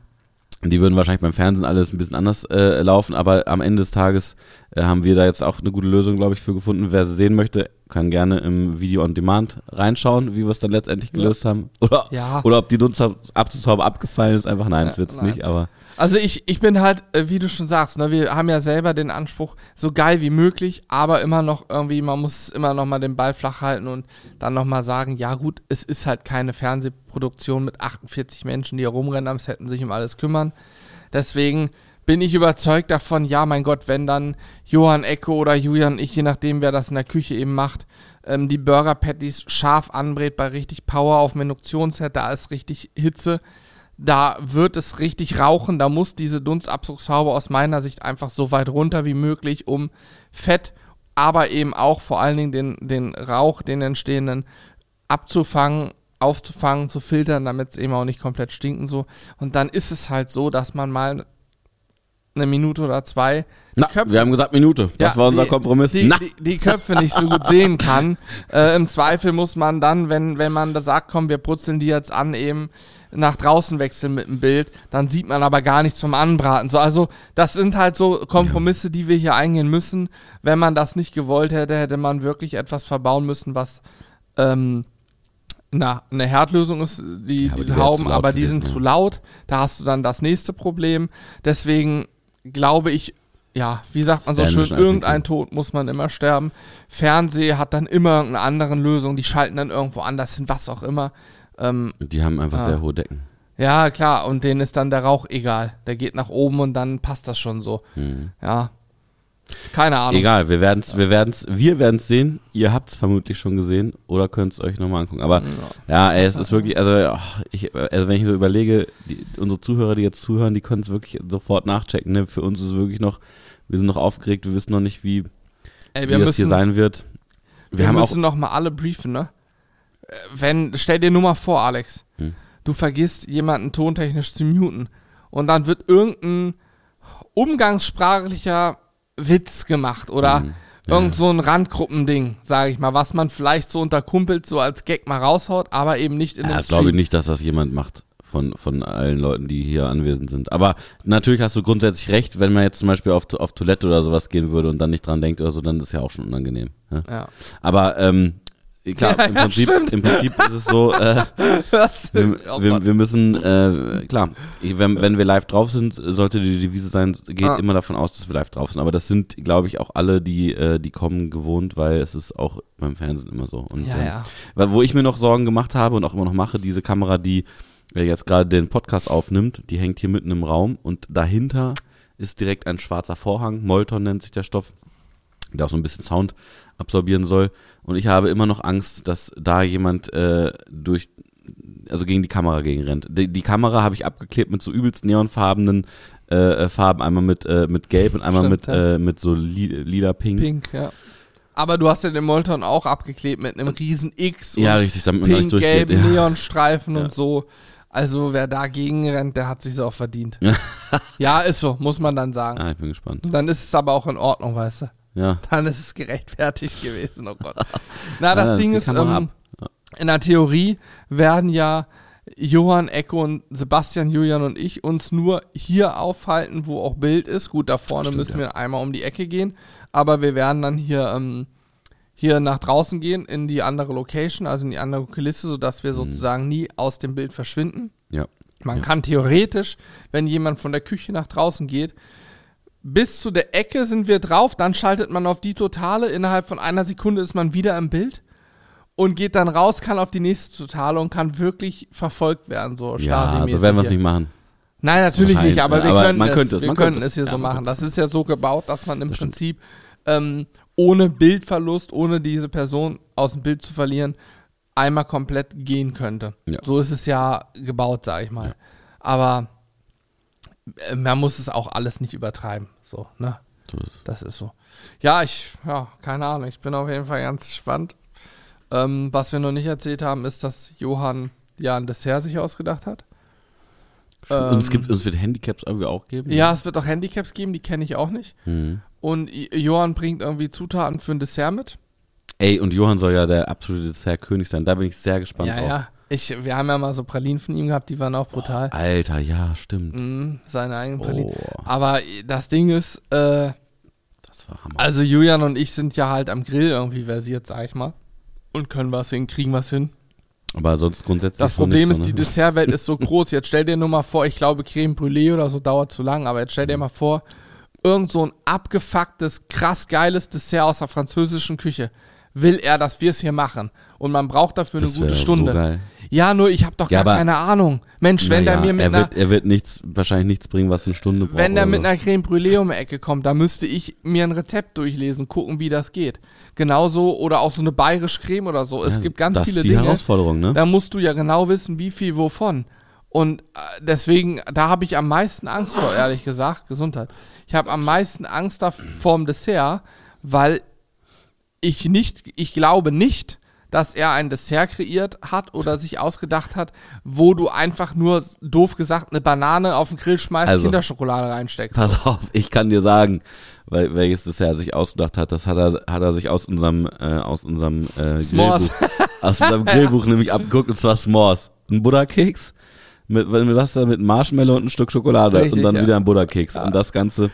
die würden wahrscheinlich beim Fernsehen alles ein bisschen anders äh, laufen, aber am Ende des Tages äh, haben wir da jetzt auch eine gute Lösung, glaube ich, für gefunden. Wer sie sehen möchte, kann gerne im Video on Demand reinschauen, wie wir es dann letztendlich gelöst haben. Oder, Ja. oder ob die Dunstabzugshaube abgefallen ist, einfach nein, das Ja, wird's nein. nicht, aber Also ich, ich bin halt, äh, wie du schon sagst, ne, wir haben ja selber den Anspruch, so geil wie möglich, aber immer noch irgendwie, man muss immer noch mal den Ball flach halten und dann noch mal sagen, ja gut, es ist halt keine Fernsehproduktion mit 48 Menschen, die hier rumrennen am Set und sich um alles kümmern. Deswegen bin ich überzeugt davon, ja mein Gott, wenn dann Johann Echo oder Julian, ich, je nachdem wer das in der Küche eben macht, ähm, die Burger Patties scharf anbrät bei richtig Power auf dem Induktionsset, da ist richtig Hitze, da wird es richtig rauchen, da muss diese Dunstabzugshaube aus meiner Sicht einfach so weit runter wie möglich, um Fett, aber eben auch vor allen Dingen den, den Rauch, den entstehenden, abzufangen, aufzufangen, zu filtern, damit es eben auch nicht komplett stinken so. Und dann ist es halt so, dass man mal eine Minute oder zwei na, Köpfe- wir haben gesagt Minute. Das Ja, war unser die- Kompromiss. die, die, die Köpfe nicht so gut sehen kann. Äh, Im Zweifel muss man dann, wenn, wenn man da sagt, komm, wir putzeln die jetzt an, eben nach draußen wechseln mit dem Bild, dann sieht man aber gar nichts vom Anbraten. So, also das sind halt so Kompromisse, die wir hier eingehen müssen. Wenn man das nicht gewollt hätte, hätte man wirklich etwas verbauen müssen, was ähm, na, eine Herdlösung ist, die, Ja, aber die diese wäre Hauben, aber die sind zu laut. Da hast du dann das nächste Problem. Deswegen glaube ich, ja, wie sagt man so schön, irgendein. Tod muss man immer sterben. Fernseh hat dann immer eine andere Lösung, die schalten dann irgendwo anders hin, was auch immer. Ähm, die haben einfach Ah. sehr hohe Decken. ja, klar, und denen ist dann der Rauch egal. Der geht nach oben und dann passt das schon so. Hm. Ja. Keine Ahnung. Egal, wir werden's, wir werden's, wir werden's sehen. Ihr habt's vermutlich schon gesehen oder könnt's euch nochmal angucken. Aber ja, ey, es ist wirklich, also, ach, ich, also wenn ich mir so überlege, die, unsere Zuhörer, die jetzt zuhören, die können es wirklich sofort nachchecken. Ne? Für uns ist es wirklich noch, wir sind noch aufgeregt, wir wissen noch nicht, wie, Ey, wie wir das hier müssen, sein wird. Wir, wir haben müssen noch mal alle briefen, ne? Äh, Wenn, stell dir nur mal vor, Alex, Hm. du vergisst, jemanden tontechnisch zu muten und dann wird irgendein umgangssprachlicher Witz gemacht oder Hm, ja. irgend so ein Randgruppending, sage ich mal, was man vielleicht so unter Kumpels so als Gag mal raushaut, aber eben nicht in ja, dem ich glaube Stream. nicht, dass das jemand macht. Von, von allen Leuten, die hier anwesend sind. Aber natürlich hast du grundsätzlich recht, wenn man jetzt zum Beispiel auf, auf Toilette oder sowas gehen würde und dann nicht dran denkt oder so, dann ist ja auch schon unangenehm. Ne? Ja. Aber ähm, klar, Ja, im, Prinzip, im Prinzip ist es so, äh, wir, oh wir, wir müssen, äh, klar, wenn, wenn wir live drauf sind, sollte die Devise sein, geht Ah. immer davon aus, dass wir live drauf sind. Aber das sind, glaube ich, auch alle, die, äh, die kommen gewohnt, weil es ist auch beim Fernsehen immer so. Und, ja, ähm, ja. weil, wo ich mir noch Sorgen gemacht habe und auch immer noch mache, diese Kamera, die äh, jetzt gerade den Podcast aufnimmt, die hängt hier mitten im Raum und dahinter ist direkt ein schwarzer Vorhang, Molton nennt sich der Stoff, der auch so ein bisschen Sound absorbieren soll. Und ich habe immer noch Angst, dass da jemand äh, durch also gegen die Kamera gegenrennt. Die, die Kamera habe ich abgeklebt mit so übelst neonfarbenen äh, äh, Farben, einmal mit, äh, mit Gelb und einmal Stimmt, mit, ja. äh, mit so li lila Pink. Pink, ja. Aber du hast ja den Molton auch abgeklebt mit einem riesen X Ja, und richtig, damit pink, gelb, durchgeht. Ja. Neonstreifen Ja. und so. Also wer dagegen rennt, der hat sich auch verdient. ja, ist so, muss man dann sagen. Ah, ich bin gespannt. Dann ist es aber auch in Ordnung, weißt du. Ja. Dann ist es gerechtfertigt gewesen, oh Gott. Na, das Ja, Ding ist, ähm, ab. in der Theorie werden ja Johann, Ecko und Sebastian, Julian und ich uns nur hier aufhalten, wo auch Bild ist. Gut, da vorne Stimmt, müssen ja. wir einmal um die Ecke gehen, aber wir werden dann hier, ähm, hier nach draußen gehen, in die andere Location, also in die andere Kulisse, sodass wir Mhm. sozusagen nie aus dem Bild verschwinden. Ja. Man Ja. kann theoretisch, wenn jemand von der Küche nach draußen geht, bis zu der Ecke sind wir drauf, dann schaltet man auf die Totale, innerhalb von einer Sekunde ist man wieder im Bild und geht dann raus, kann auf die nächste Totale und kann wirklich verfolgt werden, so Ja, also werden wir es nicht machen. Nein, natürlich Nein, nicht, aber wir aber können man es, könnte es, wir man könnten könnte es hier so Ja, man machen. Das ist ja so gebaut, dass man im Das. Prinzip ähm, ohne Bildverlust, ohne diese Person aus dem Bild zu verlieren, einmal komplett gehen könnte. Ja. So ist es ja gebaut, sag ich mal. Ja. Aber äh, man muss es auch alles nicht übertreiben. So, ne? Es. Das ist so. Ja, ich, ja, keine Ahnung. Ich bin auf jeden Fall ganz gespannt. Ähm, was wir noch nicht erzählt haben, ist, dass Johann ja ein Dessert sich ausgedacht hat. und es Ähm, gibt, uns wird Handicaps irgendwie auch geben. Ja, es wird auch Handicaps geben, die kenne ich auch nicht. Mhm. Und Johann bringt irgendwie Zutaten für ein Dessert mit. Ey, und Johann soll ja der absolute Dessertkönig sein. Da bin ich sehr gespannt ja, drauf. ja. Ich, wir haben ja mal so Pralinen von ihm gehabt, die waren auch brutal. Alter, ja, stimmt. Mhm, seine eigenen Pralinen. Oh, Aber das Ding ist, äh, das war Hammer. also Julian und ich sind ja halt am Grill irgendwie versiert, sag ich mal. Und können was hin, kriegen was hin. Aber sonst grundsätzlich. Das Problem ist, so, die ne? Dessertwelt ist so groß. Jetzt stell dir nur mal vor, ich glaube, Creme Brûlée oder so dauert zu lang, aber jetzt stell dir mal vor, irgend so ein abgefucktes, krass geiles Dessert aus der französischen Küche. Will er, dass wir es hier machen? Und man braucht dafür Das eine gute Stunde. So geil. Ja, nur ich habe doch Ja, gar keine Ahnung. Mensch, wenn der mir mit er einer, wird, er wird nichts, wahrscheinlich nichts bringen, was eine Stunde braucht. wenn der mit so. einer Creme Brûlée um die Ecke kommt, da müsste ich mir ein Rezept durchlesen, gucken, wie das geht. Genauso oder auch so eine bayerische Creme oder so. Es Ja, gibt ganz das viele ist die Dinge. Herausforderung, ne? Da musst du ja genau wissen, wie viel wovon. Und äh, deswegen, da habe ich am meisten Angst vor, ehrlich gesagt. Gesundheit. Ich habe am meisten Angst da vorm Dessert, weil ich nicht, ich glaube nicht, dass er ein Dessert kreiert hat oder sich ausgedacht hat, wo du einfach nur, doof gesagt, eine Banane auf den Grill schmeißt, Also, Kinderschokolade reinsteckst. Pass auf, ich kann dir sagen, weil, welches Dessert er sich ausgedacht hat. Das hat er, hat er sich aus unserem, äh, aus unserem äh. Grillbuch, aus unserem Grillbuch nämlich abgeguckt und zwar S'mores. Ein Buddha-Keks mit, mit was da, mit Marshmallow und ein Stück Schokolade Richtig, und dann ja. wieder ein Buddha-Keks und das Ganze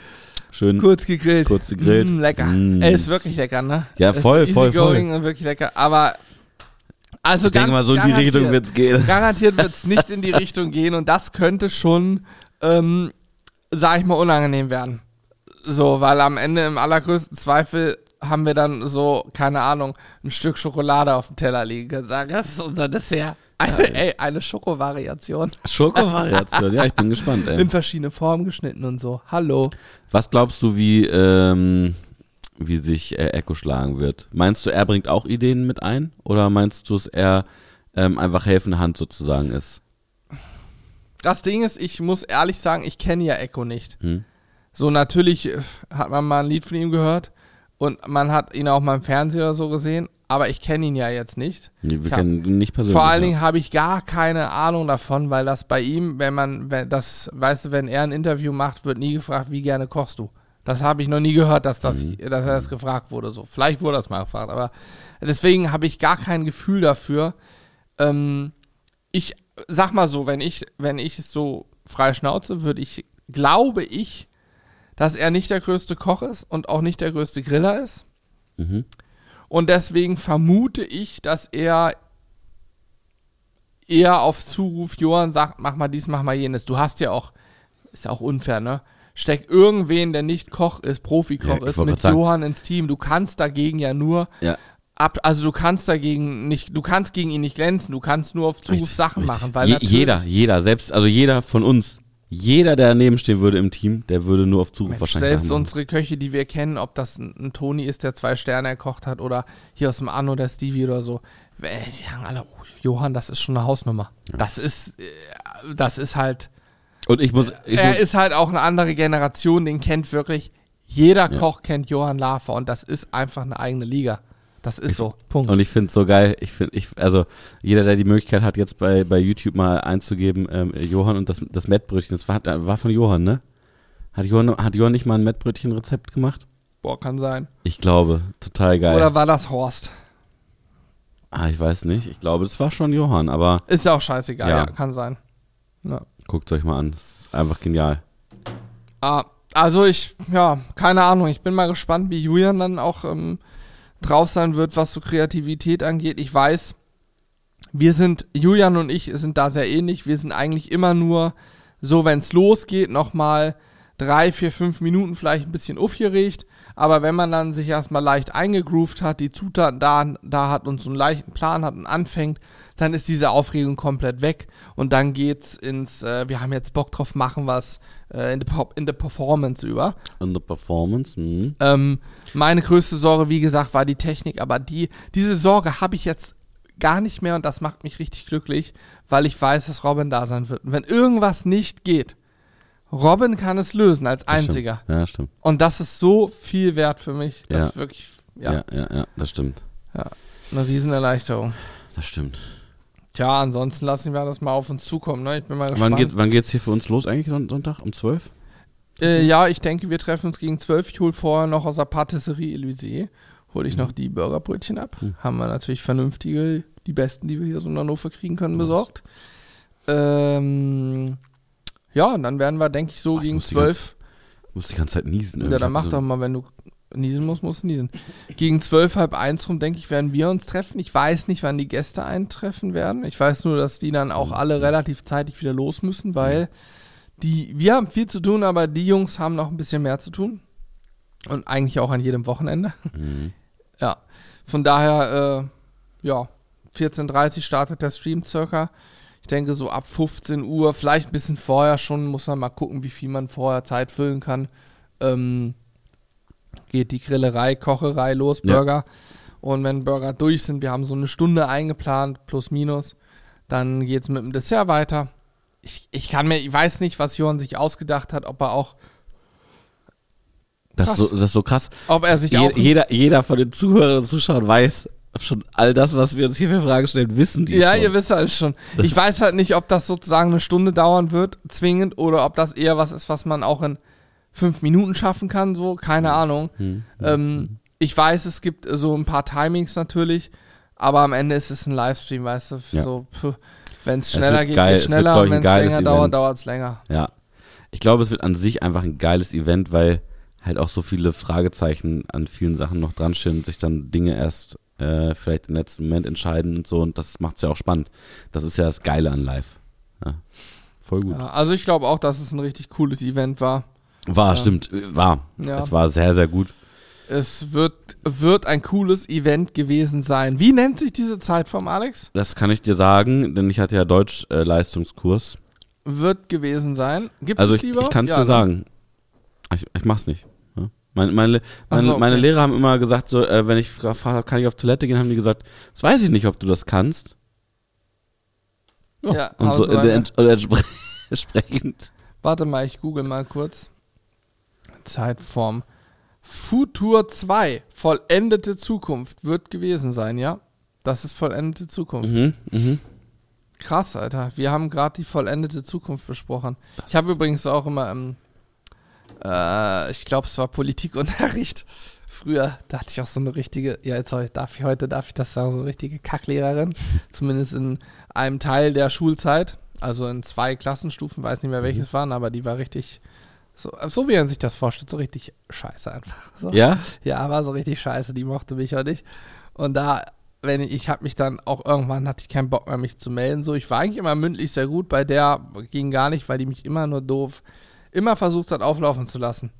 schön. Kurz gegrillt. Kurz gegrillt. Mm, lecker. Mm. Er ist wirklich lecker, ne? Ja, Ist voll, voll, easygoing und wirklich lecker. Aber also ich denke mal, so in die garantiert- Richtung wird's gehen. Garantiert wird es nicht in die Richtung gehen und das könnte schon, ähm, sag ich mal, unangenehm werden. So, weil am Ende im allergrößten Zweifel haben wir dann so, keine Ahnung, ein Stück Schokolade auf dem Teller liegen und sagen, das ist unser Dessert. Eine, ey, eine Schokovariation. Schokovariation, ja, ich bin gespannt, ey. In verschiedene Formen geschnitten und so. Hallo. Was glaubst du, wie, ähm, wie sich äh, Echo schlagen wird? Meinst du, er bringt auch Ideen mit ein? Oder meinst du, dass er ähm, einfach helfende Hand sozusagen ist? Das Ding ist, ich muss ehrlich sagen, ich kenne ja Echo nicht. Hm? So, natürlich äh, hat man mal ein Lied von ihm gehört und man hat ihn auch mal im Fernsehen oder so gesehen, aber ich kenne ihn ja jetzt nicht. Nee, Wir Ich kennen ihn nicht persönlich. Vor allen ja. Dingen habe ich gar keine Ahnung davon, weil das bei ihm, wenn man, wenn das, weißt du, wenn er ein Interview macht, wird nie gefragt, wie gerne kochst du. Das habe ich noch nie gehört, dass, das, Mhm. dass er das gefragt wurde. So, vielleicht wurde das mal gefragt, aber deswegen habe ich gar kein Gefühl dafür. Ähm, ich sag mal so, wenn ich, wenn ich es so frei schnauze, würde ich, glaube ich, dass er nicht der größte Koch ist und auch nicht der größte Griller ist. Mhm. Und deswegen vermute ich, dass er eher auf Zuruf Johann sagt, mach mal dies, mach mal jenes. Du hast ja auch, ist ja auch unfair, ne? Steck irgendwen, der nicht Koch ist, Profikoch Ja, ist, mit. Johann ins Team. Du kannst dagegen ja nur Ja. ab, also du kannst dagegen nicht, du kannst gegen ihn nicht glänzen, du kannst nur auf Zuruf Sachen richtig. machen, weil Je, jeder, jeder, selbst, also jeder von uns jeder, der daneben stehen würde im Team, der würde nur auf Zuruf Mensch, wahrscheinlich selbst unsere Köche, die wir kennen, ob das ein, ein Toni ist, der zwei Sterne erkocht hat, oder hier aus dem Anno der Stevie oder so, äh, die sagen alle, oh, Johann, das ist schon eine Hausnummer. Das ist, äh, das ist halt, Und ich muss, ich er muss ist halt auch eine andere Generation, den kennt wirklich, jeder Ja. Koch kennt Johann Lafer und das ist einfach eine eigene Liga. Das ist so. Punkt. Und ich finde es so geil. Ich finde, ich, also jeder, der die Möglichkeit hat, jetzt bei, bei YouTube mal einzugeben, ähm, Johann und das, das Mettbrötchen, das war, war von Johann, ne? Hat Johann, hat Johann nicht mal ein Mettbrötchen-Rezept gemacht? Boah, kann sein. Ich glaube, total geil. Oder war das Horst? ah, ich weiß nicht. Ich glaube, das war schon Johann, aber Ist ja auch scheißegal, ja, Ja. kann sein. Ja. Guckt euch mal an. Das ist einfach genial. Ah, also ich, ja, keine Ahnung. Ich bin mal gespannt, wie Julian dann auch ähm, drauf sein wird, was so Kreativität angeht. Ich weiß, wir sind, Julian und ich sind da sehr ähnlich. Wir sind eigentlich immer nur so, wenn es losgeht, nochmal drei, vier, fünf Minuten vielleicht ein bisschen aufgeregt. Aber wenn man dann sich erstmal leicht eingegroovt hat, die Zutaten da, da hat und so einen leichten Plan hat und anfängt, dann ist diese Aufregung komplett weg. Und dann geht's ins, äh, wir haben jetzt Bock drauf, machen was äh, in, in the Performance über. Und the Performance, hm. Ähm, meine größte Sorge, wie gesagt, war die Technik, aber die, diese Sorge habe ich jetzt gar nicht mehr und das macht mich richtig glücklich, weil ich weiß, dass Robin da sein wird. Und wenn irgendwas nicht geht, Robin kann es lösen als Das stimmt. einziger. Ja, stimmt. Und das ist so viel wert für mich. Das Ja. ist wirklich ja, Ja. ja, ja, das stimmt. eine Riesenerleichterung. Das stimmt. Tja, ansonsten lassen wir das mal auf uns zukommen. Ne? Ich bin mal Wann, gespannt. geht, wann geht's hier für uns los eigentlich Son- Sonntag? Um 12? Äh, ja, ich denke, wir treffen uns gegen 12. Ich hole vorher noch aus der Patisserie Elysée, hole ich noch die Burgerbrötchen ab. Mhm. Haben wir natürlich vernünftige, die besten, die wir hier so in Hannover kriegen können, besorgt. Ähm, ja, und dann werden wir, denke ich, so Ach, ich gegen 12. Ich muss die ganze Zeit niesen. Ja, dann mach so- doch mal, wenn du niesen musst, musst du niesen. Gegen 12, halb eins rum, denke ich, werden wir uns treffen. Ich weiß nicht, wann die Gäste eintreffen werden. Ich weiß nur, dass die dann Mhm. auch alle relativ zeitig wieder los müssen, weil die, wir haben viel zu tun, aber die Jungs haben noch ein bisschen mehr zu tun. Und eigentlich auch an jedem Wochenende. Mhm. Ja. Von daher, äh, ja, 14.30 startet der Stream circa. Ich denke so ab 15 Uhr, vielleicht ein bisschen vorher schon, muss man mal gucken, wie viel man vorher Zeit füllen kann. Ähm, geht die Grillerei, Kocherei los, Ja. Burger. Und wenn Burger durch sind, wir haben so eine Stunde eingeplant, plus minus, dann geht es mit dem Dessert weiter. Ich, ich kann mir, ich weiß nicht, was Johann sich ausgedacht hat, ob er auch, Das, ist so, Krass. das ist so krass. ob er sich Je, auch jeder, jeder von den Zuhörern und Zuschauern weiß schon all das, was wir uns hier für Fragen stellen, wissen die Ja, schon. ihr wisst halt schon. Ich weiß halt nicht, ob das sozusagen eine Stunde dauern wird, zwingend, oder ob das eher was ist, was man auch in fünf Minuten schaffen kann, so, keine Ahnung. Hm. Ähm, ich weiß, es gibt so ein paar Timings natürlich, aber am Ende ist es ein Livestream, weißt du, Ja. so, wenn es schneller geht, geil, geht schneller, wenn es länger dauert, dauert es länger. Ja. Ich glaube, es wird an sich einfach ein geiles Event, weil halt auch so viele Fragezeichen an vielen Sachen noch dran stehen und sich dann Dinge erst äh, vielleicht im letzten Moment entscheiden und so und das macht es ja auch spannend. Das ist ja das Geile an Live. Ja. Voll gut. Ja, also ich glaube auch, dass es ein richtig cooles Event war. War, Ja. stimmt, war. Ja. Es war sehr, sehr gut. Es wird, wird ein cooles Event gewesen sein. Wie nennt sich diese Zeitform, Alex? Das kann ich dir sagen, denn ich hatte ja Deutsch-Leistungskurs. Wird gewesen sein. Gibt also es ich, die überhaupt? ich kann es dir sagen. Ich, ich mach's nicht. Meine, meine, meine, so, okay. meine Lehrer haben immer gesagt, so, äh, wenn ich gefragt habe, kann ich auf Toilette gehen, haben die gesagt, das weiß ich nicht, ob du das kannst. Ja, Und so so lange. ent, entsprechend. Warte mal, ich google mal kurz. Zeitform. Futur 2, vollendete Zukunft, wird gewesen sein, ja? Das ist vollendete Zukunft. Mhm, mhm. Krass, Alter. Wir haben gerade die vollendete Zukunft besprochen. ich habe übrigens auch immer, ähm, äh, ich glaube, es war Politikunterricht. Früher, da hatte ich auch so eine richtige, ja, jetzt darf ich heute, darf ich das sagen, so eine richtige Kacklehrerin. Zumindest in einem Teil der Schulzeit. Also in zwei Klassenstufen, weiß nicht mehr welches waren, aber die war richtig, so, so wie man sich das vorstellt, so richtig scheiße einfach. So. Ja? Ja, war so richtig scheiße, die mochte mich auch nicht. Und da, wenn ich, ich habe mich dann auch irgendwann, hatte ich keinen Bock mehr, mich zu melden. So, ich war eigentlich immer mündlich sehr gut, bei der ging gar nicht, weil die mich immer nur doof, immer versucht hat, auflaufen zu lassen.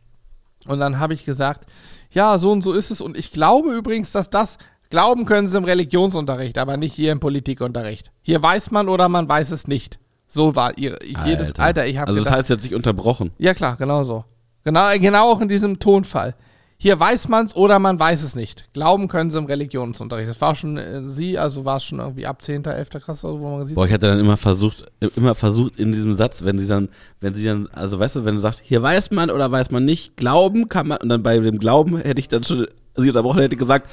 Und dann habe ich gesagt, ja, so und so ist es. Und ich glaube übrigens, dass das, glauben können sie im Religionsunterricht, aber nicht hier im Politikunterricht. Hier weiß man oder man weiß es nicht. So war ihre, jedes, Alter. Alter, ich habe Also das gedacht, heißt jetzt nicht unterbrochen. ja klar, genau so. Genau, genau auch in diesem Tonfall. Hier weiß man's oder man weiß es nicht. Glauben können sie im Religionsunterricht. Das war schon äh, sie, also war es schon irgendwie ab 10., 11. Klasse, oder so, wo man sieht. Boah, ich hatte dann immer versucht, immer versucht in diesem Satz, wenn sie dann, wenn sie dann, also weißt du, wenn du sagst, hier weiß man oder weiß man nicht, glauben kann man, und dann bei dem Glauben hätte ich dann schon sie unterbrochen, hätte ich gesagt,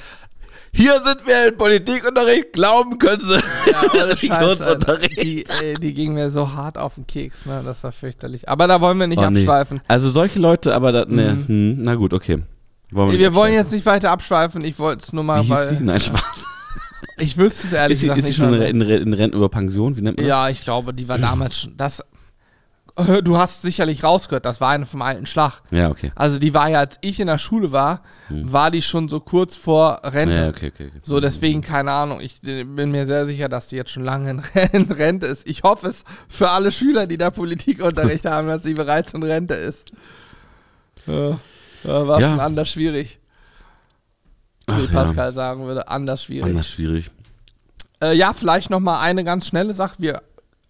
hier sind wir in Politikunterricht, glauben können sie. Ja. Religionsunterricht. die, ey, die ging mir so hart auf den Keks, ne? Das war fürchterlich. Aber da wollen wir nicht Oh, nee. abschweifen. Also solche Leute, aber da, ne, Mhm. hm, na gut, okay. Wollen Wir, nicht wollen jetzt nicht weiter abschweifen. Ich wollte es nur mal, Wie weil? Nein, Spaß. ich wüsste es ehrlich Ist sie, gesagt ist sie nicht. schon in, in Renten über Pension? Wie nennt man das? ja, ich glaube, die war damals schon. Das, du hast sicherlich rausgehört, das war eine vom alten Schlag. Ja, okay. Also die war ja, als ich in der Schule war, war die schon so kurz vor Rente. Hm. Ja, okay, okay. okay. So, deswegen, keine Ahnung. Ich äh, bin mir sehr sicher, dass die jetzt schon lange in, Rente ist. Ich hoffe es für alle Schüler, die da Politikunterricht haben, dass sie bereits in Rente ist. Ja, war Ja. schon anders schwierig. Ach Wie ja. Pascal sagen würde, anders schwierig. Anders schwierig. Äh, ja, vielleicht noch mal eine ganz schnelle Sache. Wir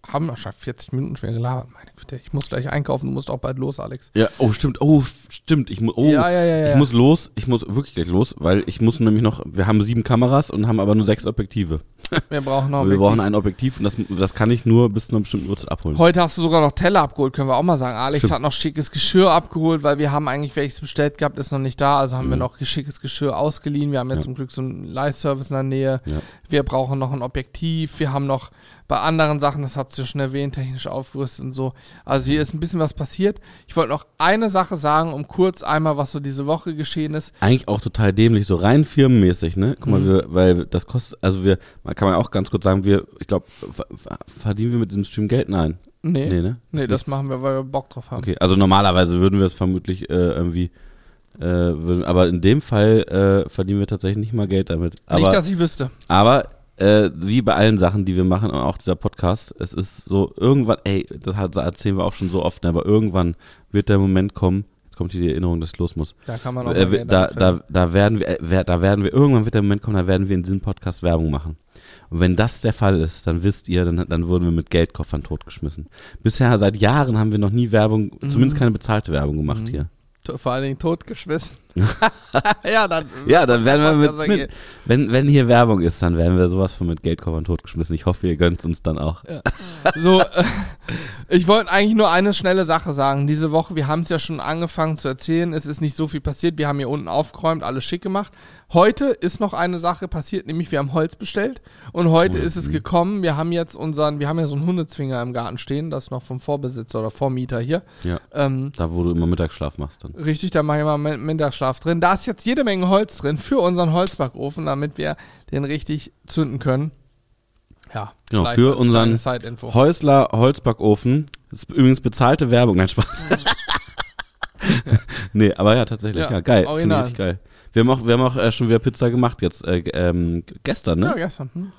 haben ja schon 40 Minuten schwer gelabert. Meine Güte, ich muss gleich einkaufen. Du musst auch bald los, Alex. Ja, oh, stimmt. Oh, stimmt. Ich, mu oh, Ja, ja, ja, ja. ich muss los. Ich muss wirklich gleich los, weil ich muss nämlich noch. Wir haben sieben Kameras und haben aber nur sechs Objektive. Wir brauchen noch wir Objektiv. brauchen ein Objektiv und das, das kann ich nur bis zu einer bestimmten Uhrzeit abholen. Heute hast du sogar noch Teller abgeholt, können wir auch mal sagen. Alex Stimmt. hat noch schickes Geschirr abgeholt, weil wir haben eigentlich welches bestellt gehabt, ist noch nicht da. Also haben wir Mhm. noch schickes Geschirr ausgeliehen. Wir haben jetzt Ja. zum Glück so einen Leihservice in der Nähe. Ja. Wir brauchen noch ein Objektiv. Wir haben noch bei anderen Sachen, das hat sie schon erwähnt, technisch aufgerüstet und so. Also hier ist ein bisschen was passiert. Ich wollte noch eine Sache sagen, um kurz einmal, was so diese Woche geschehen ist. Eigentlich auch total dämlich, so rein firmenmäßig, ne? Guck mal, Mhm. wir, weil das kostet, also wir, man kann man auch ganz kurz sagen, wir, ich glaube, verdienen wir mit diesem Stream Geld? Nein. Nee, Nee, ne? nee das machen wir, weil wir Bock drauf haben. Okay, also normalerweise würden wir es vermutlich äh, irgendwie, äh, würden, aber in dem Fall äh, verdienen wir tatsächlich nicht mal Geld damit. Aber, nicht, dass ich wüsste. aber äh, wie bei allen Sachen, die wir machen und auch dieser Podcast, es ist so irgendwann, ey, das hat- erzählen wir auch schon so oft, ne, aber irgendwann wird der Moment kommen, jetzt kommt hier die Erinnerung, dass ich los muss. Da kann man auch Äh, da, da, da werden wir, äh, da werden wir, irgendwann wird der Moment kommen, da werden wir in diesem Podcast Werbung machen. Und wenn das der Fall ist, dann wisst ihr, dann, dann wurden wir mit Geldkoffern totgeschmissen. Bisher, seit Jahren haben wir noch nie Werbung, Mhm. zumindest keine bezahlte Werbung gemacht Mhm. hier. Vor allen Dingen totgeschmissen. Ja, dann. Ja, dann werden wir mit, mit wenn, wenn hier Werbung ist, dann werden wir sowas von mit Geldkoffern totgeschmissen. Ich hoffe, ihr gönnt uns dann auch. So, äh, ich wollte eigentlich nur eine schnelle Sache sagen. Diese Woche, wir haben es ja schon angefangen zu erzählen, es ist nicht so viel passiert. Wir haben hier unten aufgeräumt, alles schick gemacht. Heute ist noch eine Sache passiert, nämlich wir haben Holz bestellt und heute Oh, ist es mhm. gekommen. Wir haben jetzt unseren, wir haben ja so einen Hundezwinger im Garten stehen, das ist noch vom Vorbesitzer oder Vormieter hier. Ja. Ähm, Da, wo du immer Mittagsschlaf machst dann. Richtig, da mache ich mal Mi- Mittagsschlaf drin. Da ist jetzt jede Menge Holz drin für unseren Holzbackofen, damit wir den richtig zünden können. Ja, Genau, für unseren. Häusler Holzbackofen. Das ist übrigens bezahlte Werbung. Nein, Spaß. nee, aber ja, tatsächlich. Ja, Ja, geil. Finde ich geil. Wir haben auch, wir haben auch äh, schon wieder Pizza gemacht jetzt, äh, ähm, gestern, ne? Ja, gestern. Hm?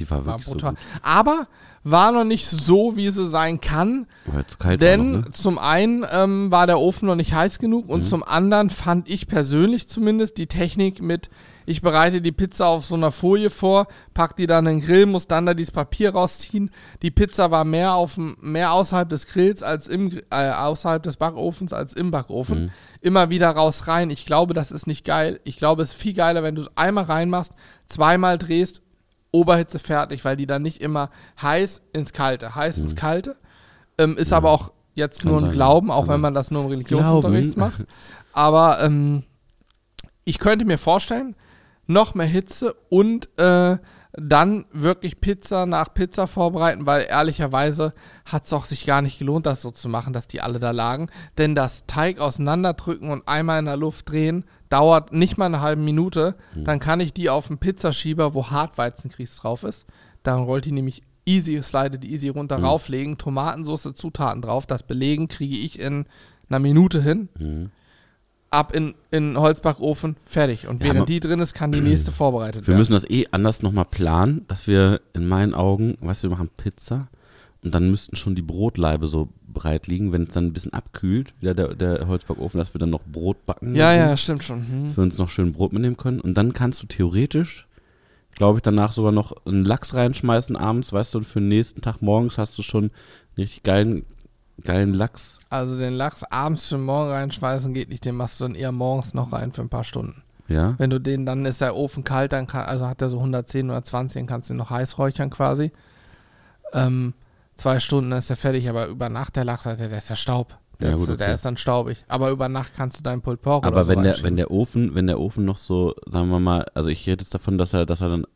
Die war War wirklich so brutal. gut. Aber war noch nicht so, wie sie sein kann. Denn war noch, ne? zum einen ähm, war der Ofen noch nicht heiß genug und Mhm. zum anderen fand ich persönlich zumindest die Technik mit, ich bereite die Pizza auf so einer Folie vor, pack die dann in den Grill, muss dann da dieses Papier rausziehen. Die Pizza war mehr, auf, mehr außerhalb des Grills als im, äh, außerhalb des Backofens als im Backofen. Mhm. Immer wieder raus rein. Ich glaube, das ist nicht geil. Ich glaube, es ist viel geiler, wenn du es einmal reinmachst, zweimal drehst, Oberhitze fertig, weil die dann nicht immer heiß ins Kalte, heiß ins Kalte. Ähm, ist aber auch jetzt Mhm. Kann nur ein sein, Glauben, auch kann wenn sein. man das nur im Religionsunterricht macht. Aber ähm, ich könnte mir vorstellen, noch mehr Hitze und äh, dann wirklich Pizza nach Pizza vorbereiten, weil ehrlicherweise hat es auch sich gar nicht gelohnt, das so zu machen, dass die alle da lagen. Denn das Teig auseinanderdrücken und einmal in der Luft drehen, dauert nicht mal eine halbe Minute. Dann kann ich die auf den Pizzaschieber, wo Hartweizengrieß drauf ist. Dann rollt die nämlich easy, slidet easy runter, Mhm. rauflegen, Tomatensauce, Zutaten drauf. Das belegen kriege ich in einer Minute hin Mhm. Ab in, in den Holzbackofen, fertig. Und während die drin ist, kann die nächste vorbereitet Wir werden. müssen das eh anders nochmal planen, dass wir in meinen Augen, weißt du, wir machen Pizza und dann müssten schon die Brotleibe so breit liegen, wenn es dann ein bisschen abkühlt, wieder der, der Holzbackofen, dass wir dann noch Brot backen. ja, müssen, ja, stimmt schon. Hm. Dass wir uns noch schön Brot mitnehmen können und dann kannst du theoretisch, glaube ich, danach sogar noch einen Lachs reinschmeißen abends, weißt du, und für den nächsten Tag morgens hast du schon einen richtig geilen, geilen Lachs. Also den Lachs abends für morgen reinschmeißen geht nicht, den machst du dann eher morgens noch rein für ein paar Stunden. Ja. Wenn du den, dann ist der Ofen kalt, dann kann, also hat er so 110 oder 20, dann kannst du ihn noch heiß räuchern quasi. Ähm, zwei Stunden ist er fertig, aber über Nacht der Lachs, der ist ja Staub. Der, Ja, gut, ist, der okay. ist dann staubig. Aber über Nacht kannst du deinen Pulled Pork Aber oder so wenn der, wenn der Ofen, wenn der Ofen noch so, sagen wir mal, also ich rede jetzt davon, dass er, dass er dann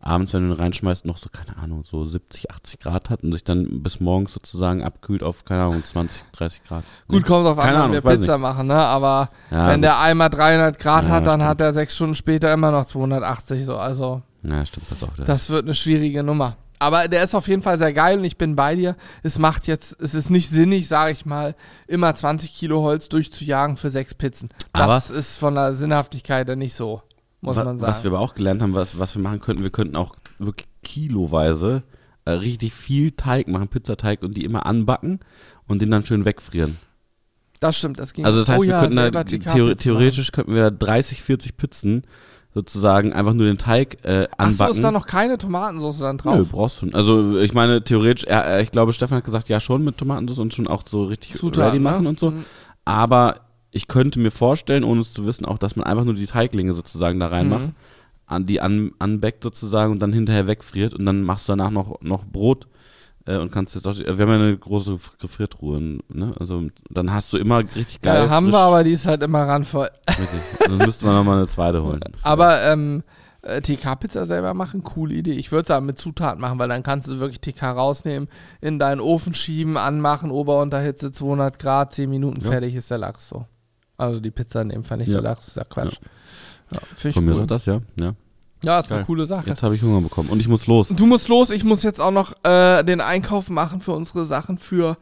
abends, wenn du ihn reinschmeißt, noch so, keine Ahnung, so 70, 80 Grad hat und sich dann bis morgens sozusagen abkühlt auf, keine Ahnung, 20, 30 Grad. Gut, kommt auf an, Ahnung, wir Pizza machen, ne? Aber Ja, wenn der Eimer 300 Grad Ja, hat, dann stimmt. hat er sechs Stunden später immer noch 280 so. Also Ja, stimmt, das auch. das wird eine schwierige Nummer. Aber der ist auf jeden Fall sehr geil und ich bin bei dir. Es macht jetzt, es ist nicht sinnig, sage ich mal, immer 20 Kilo Holz durchzujagen für sechs Pizzen. Das ist von der Sinnhaftigkeit ja nicht so, muss Wa- man sagen. Was wir aber auch gelernt haben, was, was wir machen könnten, wir könnten auch wirklich kiloweise äh, richtig viel Teig machen, Pizzateig und die immer anbacken und den dann schön wegfrieren. das stimmt, das ging. Also das heißt, oh wir ja, könnten da, theor theoretisch könnten wir 30, 40 Pizzen sozusagen einfach nur den Teig äh, machen. Achso, anbacken. ist da noch keine Tomatensauce dann Nö, drauf? brauchst du. Also ich meine, theoretisch, äh, ich glaube, Stefan hat gesagt, ja schon mit Tomatensauce und schon auch so richtig Zutaten, ready ne? machen und so. Mhm. Aber ich könnte mir vorstellen, ohne es zu wissen, auch, dass man einfach nur die Teiglinge sozusagen da reinmacht, Mhm. an die an, anbackt sozusagen und dann hinterher wegfriert und dann machst du danach noch, noch Brot äh, und kannst jetzt auch, wir haben ja eine große Gefriertruhe, ne? Also dann hast du immer richtig geil. Ja, haben frisch, wir, aber die ist halt immer randvoll. Richtig. Also müsste man nochmal eine zweite holen. Aber ähm, äh, TK-Pizza selber machen, coole Idee. Ich würde es aber mit Zutaten machen, weil dann kannst du wirklich TK rausnehmen, in deinen Ofen schieben, anmachen, Ober-Unterhitze 200 Grad, 10 Minuten, Ja. fertig ist der Lachs so. Also die Pizza in dem Fall, nicht Ja. der Lachs, ist ja Quatsch. Ja, Finde Von ich mir cool. das, ja. ja. Ja, ist eine Geil. coole Sache. Jetzt habe ich Hunger bekommen und ich muss los. Du musst los, ich muss jetzt auch noch äh, den Einkauf machen für unsere Sachen für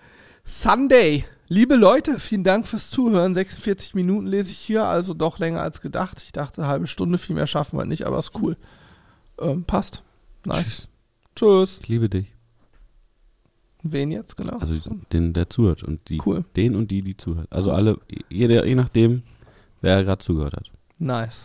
Sunday. Liebe Leute, vielen Dank fürs Zuhören. 46 Minuten lese ich hier, also doch länger als gedacht. Ich dachte, eine halbe Stunde, viel mehr schaffen wir nicht, aber ist cool. Ähm, passt. Nice. Tschüss. Ich liebe dich. Wen jetzt, genau? Also den, der zuhört und die, Cool. den und die, die zuhört. Also alle, jeder, je nachdem, wer gerade zugehört hat. Nice.